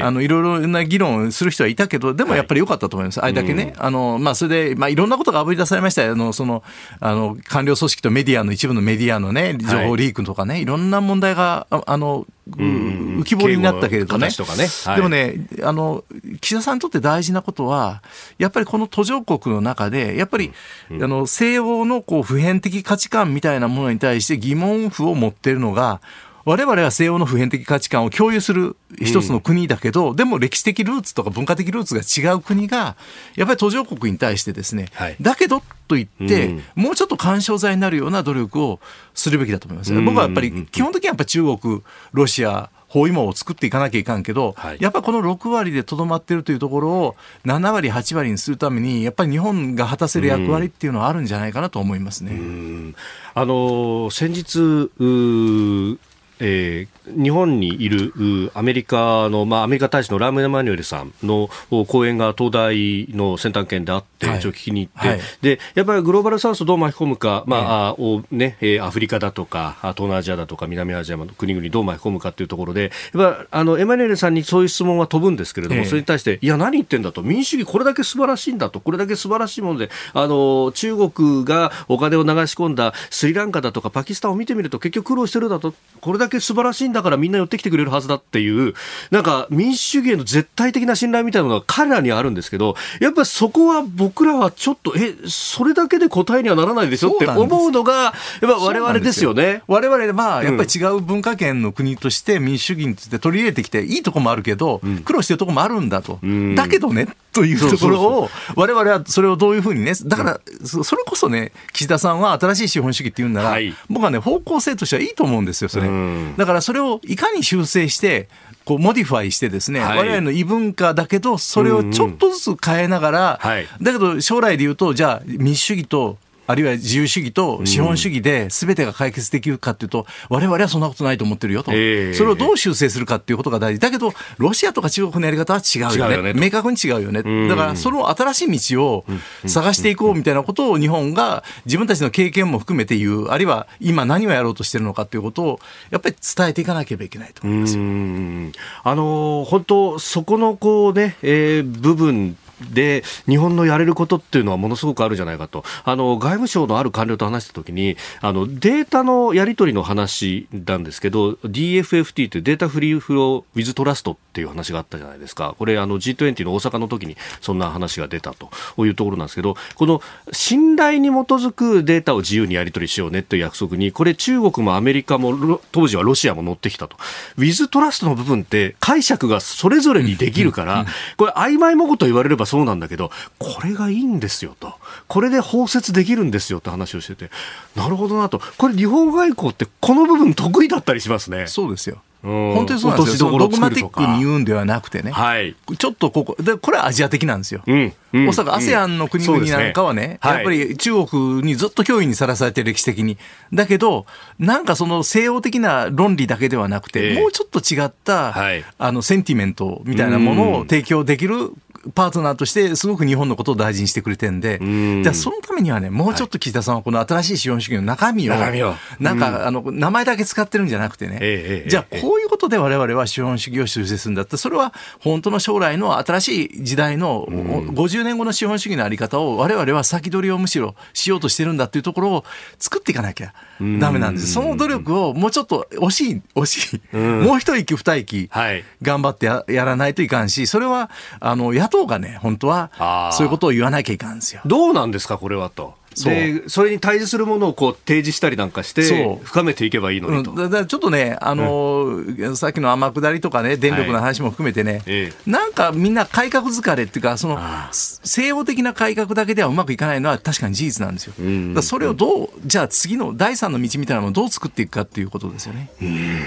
あのいろいろな議論する人はいたけど、でもやっぱり良かったと思います。あれだけね、あのまあそれでまあいろんなことがあぶり出されましたあのそのあの官僚組織とメディアの一部のメディアのね情報リークとかね、い、ろんな問題があの浮き彫りになったけれどね、ね。はい、でもねあの、岸田さんにとって大事なことは、やっぱりこの途上国の中で、やっぱり、うん、あの西欧のこう普遍的価値観みたいなものに対して疑問符を持っているのが、我々は西欧の普遍的価値観を共有する一つの国だけど、うん、でも歴史的ルーツとか文化的ルーツが違う国が、やっぱり途上国に対してですね、はい、だけどと言って、うん、もうちょっと干渉剤になるような努力をするべきだと思います。僕はやっぱり基本的にはやっぱ中国、ロシア、包囲網を作っていかなきゃいかんけど、はい、やっぱりこの6割でとどまっているというところを7割、8割にするために、やっぱり日本が果たせる役割っていうのはあるんじゃないかなと思いますね。あの先日えー、日本にいるアメリカの、まあ、アメリカ大使のラーム・エマニュエルさんの講演が東大の先端県であって、はい、聞きに行って、はい、でやっぱりグローバルサウスどう巻き込むか、まあ、えー、ね、アフリカだとか東南アジアだとか南アジアの国々どう巻き込むかというところでやっぱあのエマニュエルさんにそういう質問は飛ぶんですけれども、えー、それに対していや何言ってんだと。民主主義これだけ素晴らしいんだと。これだけ素晴らしいものであの中国がお金を流し込んだスリランカだとかパキスタンを見てみると結局苦労してるだと。これだけけ素晴らしいんだからみんな寄ってきてくれるはずだっていう、なんか民主主義への絶対的な信頼みたいなのが彼らにあるんですけど、やっぱりそこは僕らはちょっと、え、それだけで答えにはならないでしょって思うのが、やっぱ我々ですよね。我々、まあ、やっぱり違う文化圏の国として民主主義について取り入れてきて、いいとこもあるけど、苦労してるとこもあるんだと。だけどね、というところを、我々はそれをどういうふうにね、だから、それこそね、岸田さんは新しい資本主義って言うんなら、僕はね、方向性としてはいいと思うんですよ、それ。だからそれをいかに修正して、こう modify してですね、はい、我々の異文化だけど、それをちょっとずつ変えながら、だけど将来で言うと、じゃあ民主主義とあるいは自由主義と資本主義で全てが解決できるかというと、我々はそんなことないと思ってるよと、それをどう修正するかということが大事、だけど、ロシアとか中国のやり方は違うよね、よね明確に違うよね、だからその新しい道を探していこうみたいなことを日本が自分たちの経験も含めて言う、あるいは今、何をやろうとしてるのかということを、やっぱり伝えていかなければいけないと思いますあの本当、そこのこうね、えー、部分で日本のやれることっていうのはものすごくあるんじゃないかと。あの外務省のある官僚と話したときにあのデータのやり取りの話なんですけど DFFT というデータフリーフロー・ウィズ・トラストっていう話があったじゃないですか。これあの G20 の大阪の時にそんな話が出たと。いうところなんですけどこの信頼に基づくデータを自由にやり取りしようねという約束にこれ中国もアメリカも当時はロシアも乗ってきたと。ウィズ・トラストの部分って解釈がそれぞれにできるからこれ曖昧もごと言われればそうなんだけど、これがいいんですよと。これで包摂できるんですよって話をしてて、なるほどなと。これ日本外交ってこの部分得意だったりしますね。そうですよ。本当にそうなんですよ。ドグマティックに言うんではなくてね。はい。ちょっとここ、で、これはアジア的なんですよ。うん。うん、おそらく ASEAN の国々なんかはね、うん、やっぱり中国にずっと脅威にさらされて歴史的に。だけど、なんかその西洋的な論理だけではなくて、えー、もうちょっと違った、はい、あの、センティメントみたいなものを提供できるパートナーとしてすごく日本のことを大事にしてくれてんで、じゃそのためにはね、もうちょっと岸田さんはこの新しい資本主義の中身を、なんか、あの、名前だけ使ってるんじゃなくてね、じゃあこういうことで我々は資本主義を修正するんだって、それは本当の将来の新しい時代の50年後の資本主義のあり方を我々は先取りをむしろしようとしてるんだっていうところを作っていかなきゃダメなんです。その努力をもうちょっと惜しい、惜しい、もう一息二息、頑張ってやらないといかんし、それは、あの、野党がね、本当は、そういうことを言わなきゃいかんですよ。どうなんですか、これはと。でそれに対峙するものをこう提示したりなんかして深めていけばいいのにと、うん、だちょっとね、あのーうん、さっきの天下りとかね電力の話も含めてね、はいなんかみんな改革疲れっていうかその西洋的な改革だけではうまくいかないのは確かに事実なんですよ、うん、だそれをどうじゃあ次の第三の道みたいなものをどう作っていくかっていうことですよね。うん。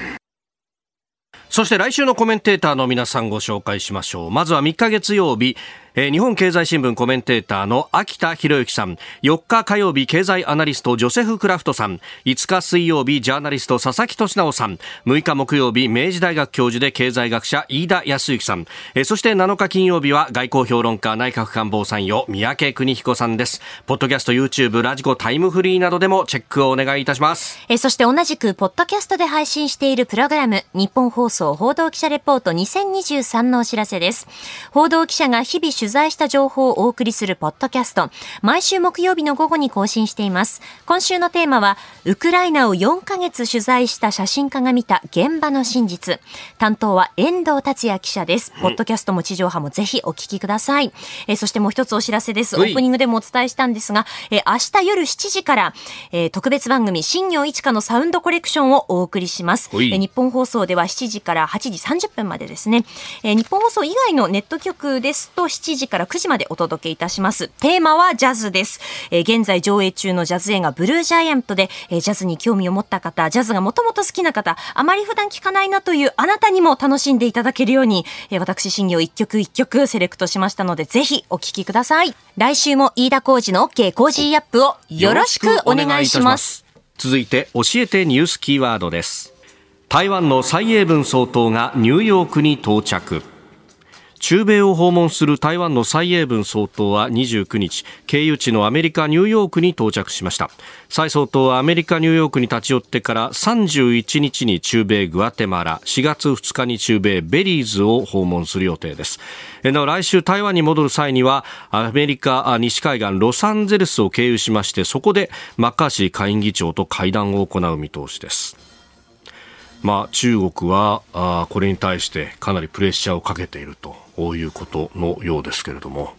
そして来週のコメンテーターの皆さんご紹介しましょう。まずは3日月曜日、えー、日本経済新聞コメンテーターの秋田博之さん。4日火曜日経済アナリストジョセフ・クラフトさん。5日水曜日ジャーナリスト佐々木俊直さん。6日木曜日明治大学教授で経済学者飯田康之さん、えー、そして7日金曜日は外交評論家内閣官房参与三宅邦彦さんです。ポッドキャスト YouTube ラジコタイムフリーなどでもチェックをお願いいたします。えー、そして同じくポッドキャストで配信しているプログラム日本放送報道記者レポート2023のお知らせです。報道記者が日々取材した情報をお送りするポッドキャスト。毎週木曜日の午後に更新しています。今週のテーマは、ウクライナを4ヶ月取材した写真家が見た現場の真実。担当は遠藤達也記者です。ポッドキャストも地上波もぜひお聞きください。えそしてもう一つお知らせです。オープニングでもお伝えしたんですが、え明日夜7時から、え特別番組、新行市佳のサウンドコレクションをお送りします。えニッポン放送では7時から8時30分までですね。えニッポン放送以外のネット局ですと7時から9時までお届けいたします。テーマはジャズです。えー、現在上映中のジャズ映画 BLUE GIANT で、えー、ジャズに興味を持った方、ジャズがもともと好きな方、あまり普段聞かないなというあなたにも楽しんでいただけるように、えー、私、新行一曲一曲セレクトしましたので、ぜひお聴きください。来週も飯田浩二の OK コージーアップをよろしくお願いします。続いて教えてニュースキーワードです。台湾の蔡英文総統がニューヨークに到着。中米を訪問する台湾の蔡英文総統は29日経由地のアメリカ・ニューヨークに到着しました。蔡総統はアメリカ・ニューヨークに立ち寄ってから31日に中米グアテマラ4月2日に中米ベリーズを訪問する予定です。なお来週台湾に戻る際にはアメリカ西海岸ロサンゼルスを経由しましてそこでマッカーシー下院議長と会談を行う見通しです。まあ、中国はあこれに対してかなりプレッシャーをかけていると。いうことのようですけれども。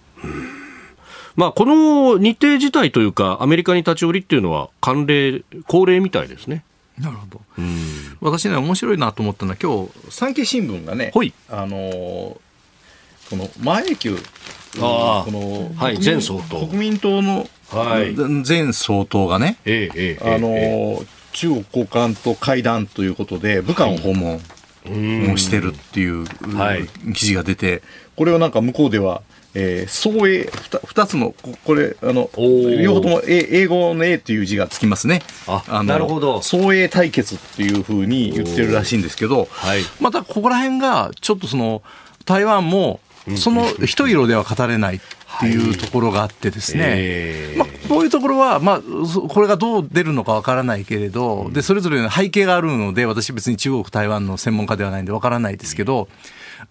まあ、この日程自体というか、アメリカに立ち寄りっていうのは、慣例、恒例みたいですね。なるほど。私ね、面白いなと思ったのは、今日、産経新聞がね、はい、あのこの馬英九、あこの、はい、前総統。国民党の、はい、前総統がね、ええあの、ええ中国高官と会談ということで武漢を訪問をしてるっていう、はい、記事が出てこれをなんか向こうではえー、総英二つのこれあの両方とも英語の A という字がつきますね。あなるほど。総英対決っていうふうに言ってるらしいんですけど、はい、またここら辺がちょっとその台湾もその一色では語れないっていうところがあってですね、はい。えー、まあ、こういうところは、まあ、これがどう出るのかわからないけれど、でそれぞれの背景があるので私別に中国台湾の専門家ではないんでわからないですけど、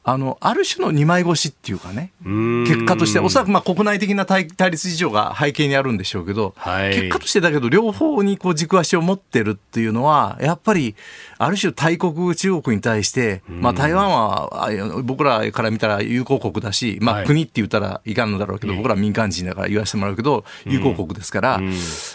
あの、ある種の二枚越しっていうかね、結果として、おそらくまあ国内的な対立事情が背景にあるんでしょうけど、はい、結果としてだけど、両方にこう軸足を持ってるっていうのは、やっぱり、ある種大国中国に対して、まあ台湾は僕らから見たら友好国だし、まあ国って言ったらいかんのだろうけど、僕ら民間人だから言わせてもらうけど、友好国ですから、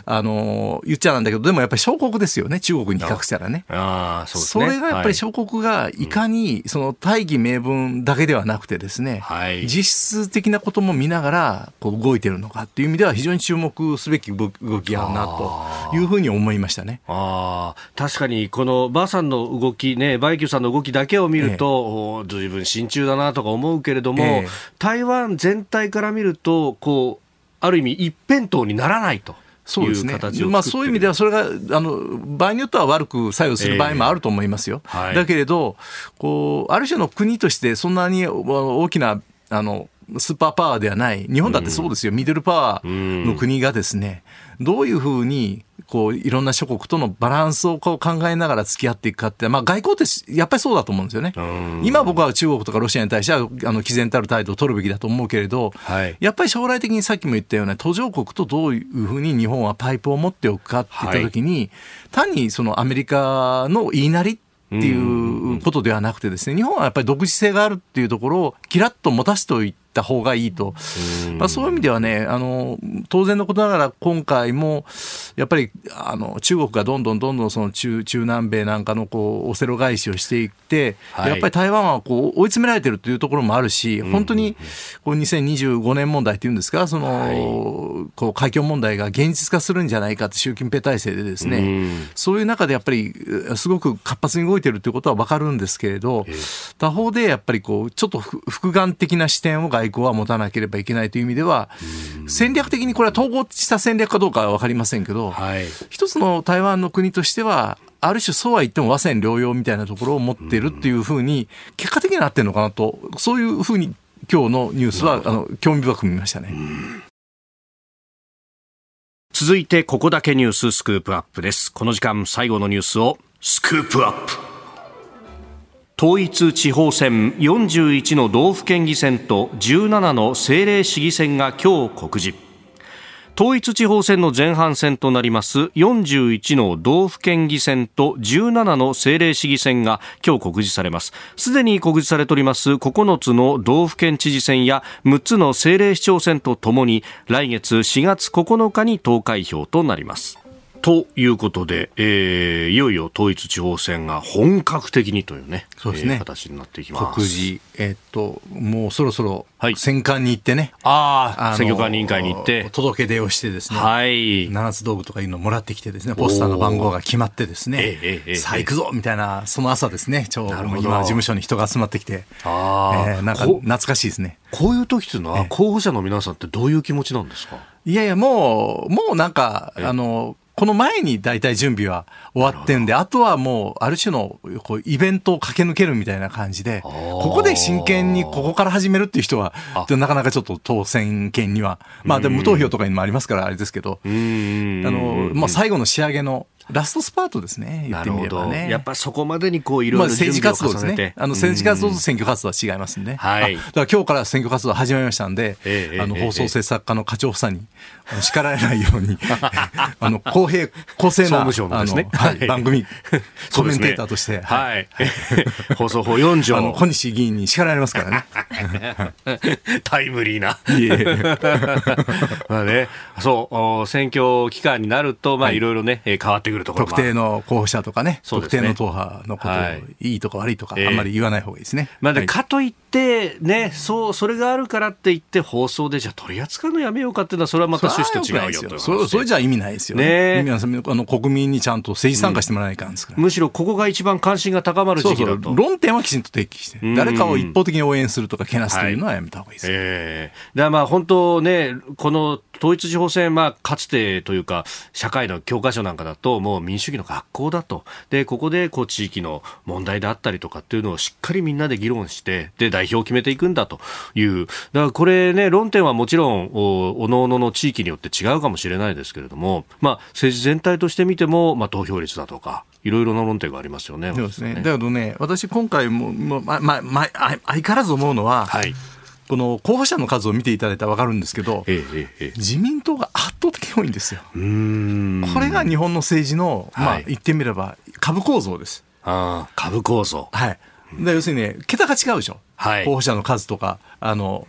あの、言っちゃなんだけど、でもやっぱり小国ですよね、中国に比較したらね。あそうそれがやっぱり小国がいかに、その大義名分だけではなくてですね、はい、実質的なことも見ながらこう動いてるのかっていう意味では非常に注目すべき動きやなというふうに思いましたね。あ確かにこのバーさんの動きねバイキューさんの動きだけを見ると、ええ、随分親中だなとか思うけれども、え、台湾全体から見るとこうある意味一辺倒にならないと。そうですね。まあそういう意味ではそれがあの場合によっては悪く作用する場合もあると思いますよ。えーはい、だけれどこうある種の国としてそんなに大きなあのスーパーパワーではない。日本だってそうですよ、うん、ミドルパワーの国がですね、どういうふうにこういろんな諸国とのバランスをこう考えながら付き合っていくかって、まあ、外交ってやっぱりそうだと思うんですよね。今僕は中国とかロシアに対してはあの毅然たる態度を取るべきだと思うけれど、はい、やっぱり将来的にさっきも言ったような途上国とどういうふうに日本はパイプを持っておくかっていったときに、はい、単にそのアメリカの言いなりっていうことではなくてですね、日本はやっぱり独自性があるっていうところをキラッと持たせておいて、た方がいいと、まあ、そういう意味ではねあの当然のことながら今回もやっぱりあの中国がどんどんどんどんその中中南米なんかのこうオセロ返しをしていって、はい、やっぱり台湾はこう追い詰められてるというところもあるし本当にこう2025年問題っていうんですかその、はい、こう海峡問題が現実化するんじゃないかって習近平体制でですねそういう中でやっぱりすごく活発に動いてるということは分かるんですけれど他方でやっぱりこうちょっと複眼的な視点を外外交は持たなければいけないという意味では、戦略的にこれは統合した戦略かどうかは分かりませんけど、はい、一つの台湾の国としては、ある種そうは言っても和戦両用みたいなところを持ってるっていうふうに、結果的になってるのかなと、そういうふうに今日のニュースはあの興味深く見ましたね。続いてここだけニューススクープアップです。この時間最後のニュースをスクープアップ統一地方選41の道府県議選と17の政令市議選が今日告示。統一地方選の前半戦となります41の道府県議選と17の政令市議選が今日告示されます。すでに告示されております9つの道府県知事選や6つの政令市長選とともに来月4月9日に投開票となります。ということで、えー、いよいよ統一地方選が本格的にというね、そうですね、えー、形になっていきます。告示、えー、っと、もうそろそろ、選管に行ってね、ああ、選挙管理委員会に行って、届け出をしてですね、はい、七つ道具とかいうのをもらってきてですね、ポスターの番号が決まってですね、えー、さあ行くぞみたいな、その朝ですね、ちょうど今、事務所に人が集まってきて、あえー、なんか懐かしいですね。こういう時っていうのは、候補者の皆さんってどういう気持ちなんですか？いやいや、もう、もうなんか、あの、この前に大体準備は終わってんで、あとはもう、ある種のこうイベントを駆け抜けるみたいな感じで、ここで真剣にここから始めるっていう人は、なかなかちょっと当選権には、まあでも無投票とかにもありますからあれですけど、あの、まあ最後の仕上げの、ラストスパートですね、言ってみればね。やっぱそこまでにこういろいろ政治活動ですね。あの政治活動と選挙活動は違いますんで。はい。だから今日から選挙活動始まりましたんで、えー、あの放送制作家の課長夫妻に叱られないように、あの公平公正な、ね、はい、番組 コメンテーターとして、はい、放送法4条。あの小西議員に叱られますからね。タイムリーな。まあね、そう選挙期間になるとまあいろいろね変わってくる。るところ特定の候補者とかね、ね。特定の党派のことを、はい、いいとか悪いとか、あんまり言わない方がいいですね。まあ、でかといって、ね、そう、それがあるからって言って、放送でじゃ取り扱うのやめようかっていうのは、それはまた趣旨と違うよとそそれじゃ意味ないですよね。ね。あの国民にちゃんと政治参加してもらわないかんですから、うん、むしろここが一番関心が高まる時期だと。論点はきちんと提起して、誰かを一方的に応援するとか、けなすというのはやめた方がいいです、はい、え。ー、だまあ本当ね、この統一地方選、まあ、かつてというか、社会の教科書なんかだと、もう民主主義の学校だと。で、ここで、こう、地域の問題であったりとかっていうのをしっかりみんなで議論して、で、代表を決めていくんだという。だからこれね、論点はもちろん、お、おのおのの地域によって違うかもしれないですけれども、まあ、政治全体として見ても、まあ、投票率だとか、いろいろな論点がありますよね。そうですね。だけどね、私今回も、ま、ま、ま、相変わらず思うのは、はい。この候補者の数を見ていただいたら分かるんですけど、えええ、自民党が圧倒的に多いんですよ。これが日本の政治の、まあ、言ってみれば株構造です。あ株構造。はい。要するにね、桁が違うでしょ。はい、候補者の数とか、あの、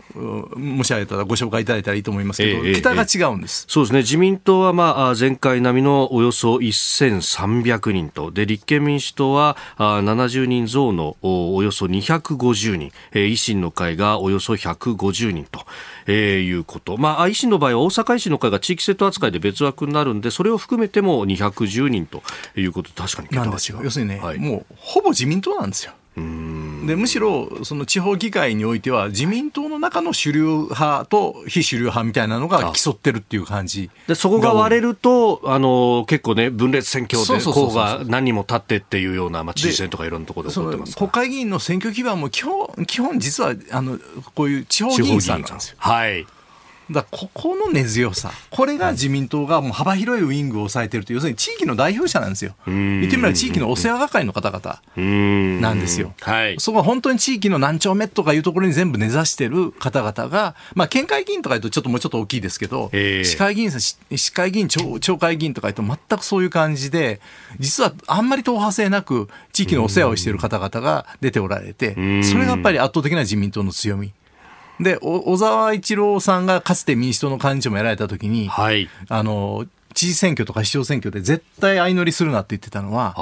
もしあれたらご紹介いただいたらいいと思いますけど、え桁が違うんです。そうですね。自民党は、まあ、前回並みのおよそ1300人と、で、立憲民主党はあ70人増のおよそ250人、えー、維新の会がおよそ150人と、えー、いうこと。まあ、維新の場合は大阪維新の会が地域セット扱いで別枠になるんで、それを含めても210人ということ確かに桁が違う。要するにね、はい、もうほぼ自民党なんですよ。でむしろその地方議会においては自民党の中の主流派と非主流派みたいなのが競ってるっていう感じでそこが割れるとあの結構ね分裂選挙で候補が何人も立ってっていうような、まあ、知事選とかいろんなところで起こってます国会議員の選挙基盤も基本基本実はあのこういう地方議員さんなんですよ。はいだここの根強さ、これが自民党がもう幅広いウイングを抑えているという、要するに地域の代表者なんですよ。言ってみれば地域のお世話係の方々なんですよ。はい、そこは本当に地域の何丁目とかいうところに全部根ざしている方々が、まあ、県会議員とかいうとちょっともうちょっと大きいですけど、市会議員、市会議員町、町会議員とかいうと全くそういう感じで、実はあんまり党派性なく、地域のお世話をしている方々が出ておられて、それがやっぱり圧倒的な自民党の強み。で、小沢一郎さんがかつて民主党の幹事長もやられたときに、はい、あの、知事選挙とか市長選挙で絶対相乗りするなって言ってたのは、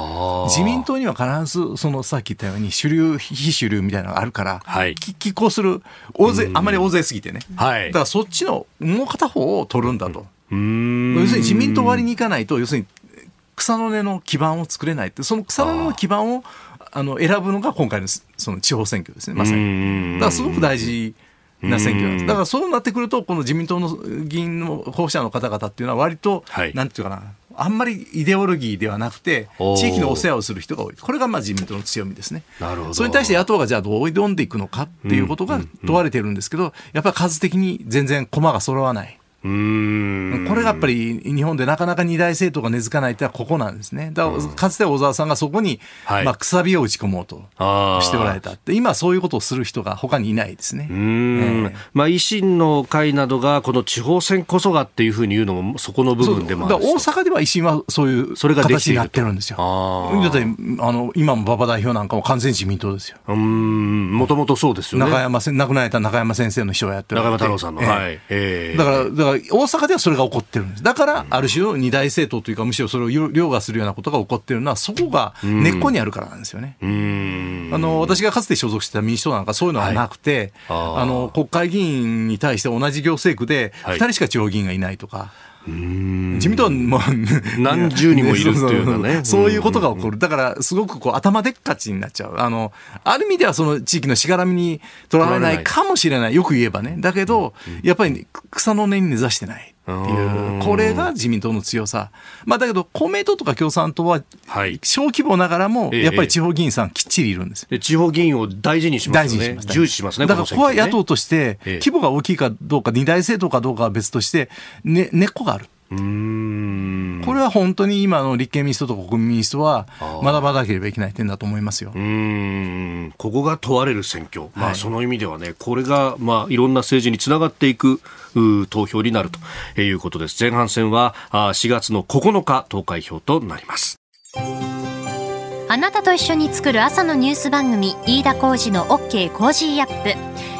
自民党には必ず、そのさっき言ったように、主流、非主流みたいなのがあるから、はい、拮抗する、大勢、あまり大勢すぎてね。はい、だからそっちのもう片方を取るんだと。要するに自民党割りに行かないと、要するに草の根の基盤を作れないって、その草の根の基盤をあの選ぶのが今回のその地方選挙ですね、まさに。だからすごく大事。な選挙なんです。だからそうなってくると、この自民党の議員の候補者の方々っていうのは割と、はい、なんていうかな、あんまりイデオロギーではなくて、地域のお世話をする人が多い。これがまあ自民党の強みですね。なるほど。それに対して野党がじゃあどう挑んでいくのかっていうことが問われてるんですけど、やっぱり数的に全然駒が揃わない。うん。これがやっぱり日本でなかなか二大政党が根付かないってのはここなんですね。だからかつて小沢さんがそこに、はい、まあ、くさびを打ち込もうとしておられたって今そういうことをする人が他にいないですね。うん、えー、まあ、維新の会などがこの地方選こそがっていうふうに言うのもそこの部分でもある大阪では維新はそういう形になってるんですよ。だってあの今も馬場代表なんかも完全自民党ですよ。うん。もともとそうですよね。中山亡くなられた中山先生の秘書をやってる。中山太郎さんの、えー、はい、えー、だからだから大阪ではそれが起こってるんです。だから、ある種の二大政党というか、むしろそれを凌駕するようなことが起こってるのは、そこが根っこにあるからなんですよね。あの、私がかつて所属してた民主党なんかそういうのはなくて、はい、あの、国会議員に対して同じ行政区で2人しか地方議員がいないとか、はい自民党はもう 何十人もいるっていうかね。そういうことが起こる。だからすごくこう頭でっかちになっちゃう。あのある意味ではその地域のしがらみにとらわれないかもしれない。よく言えばね。だけど、やっぱり草の根に根ざしてないっていうこれが自民党の強さ、まあ、だけど公明党とか共産党は小規模ながらもやっぱり地方議員さんきっちりいるんです、ええ、地方議員を大事にしますよね。重視しますねだからここは野党として規模が大きいかどうか二大政党かどうかは別として、ね、根っこがある。うんこれは本当に今の立憲民主党と国民民主党は学ばなければいけない点だと思いますよ。うん。ここが問われる選挙、まあ、その意味ではね、これが、まあ、いろんな政治につながっていく投票になるということです。前半戦は4月の9日投開票となります。あなたと一緒に作る朝のニュース番組飯田浩二の OK コージーアップ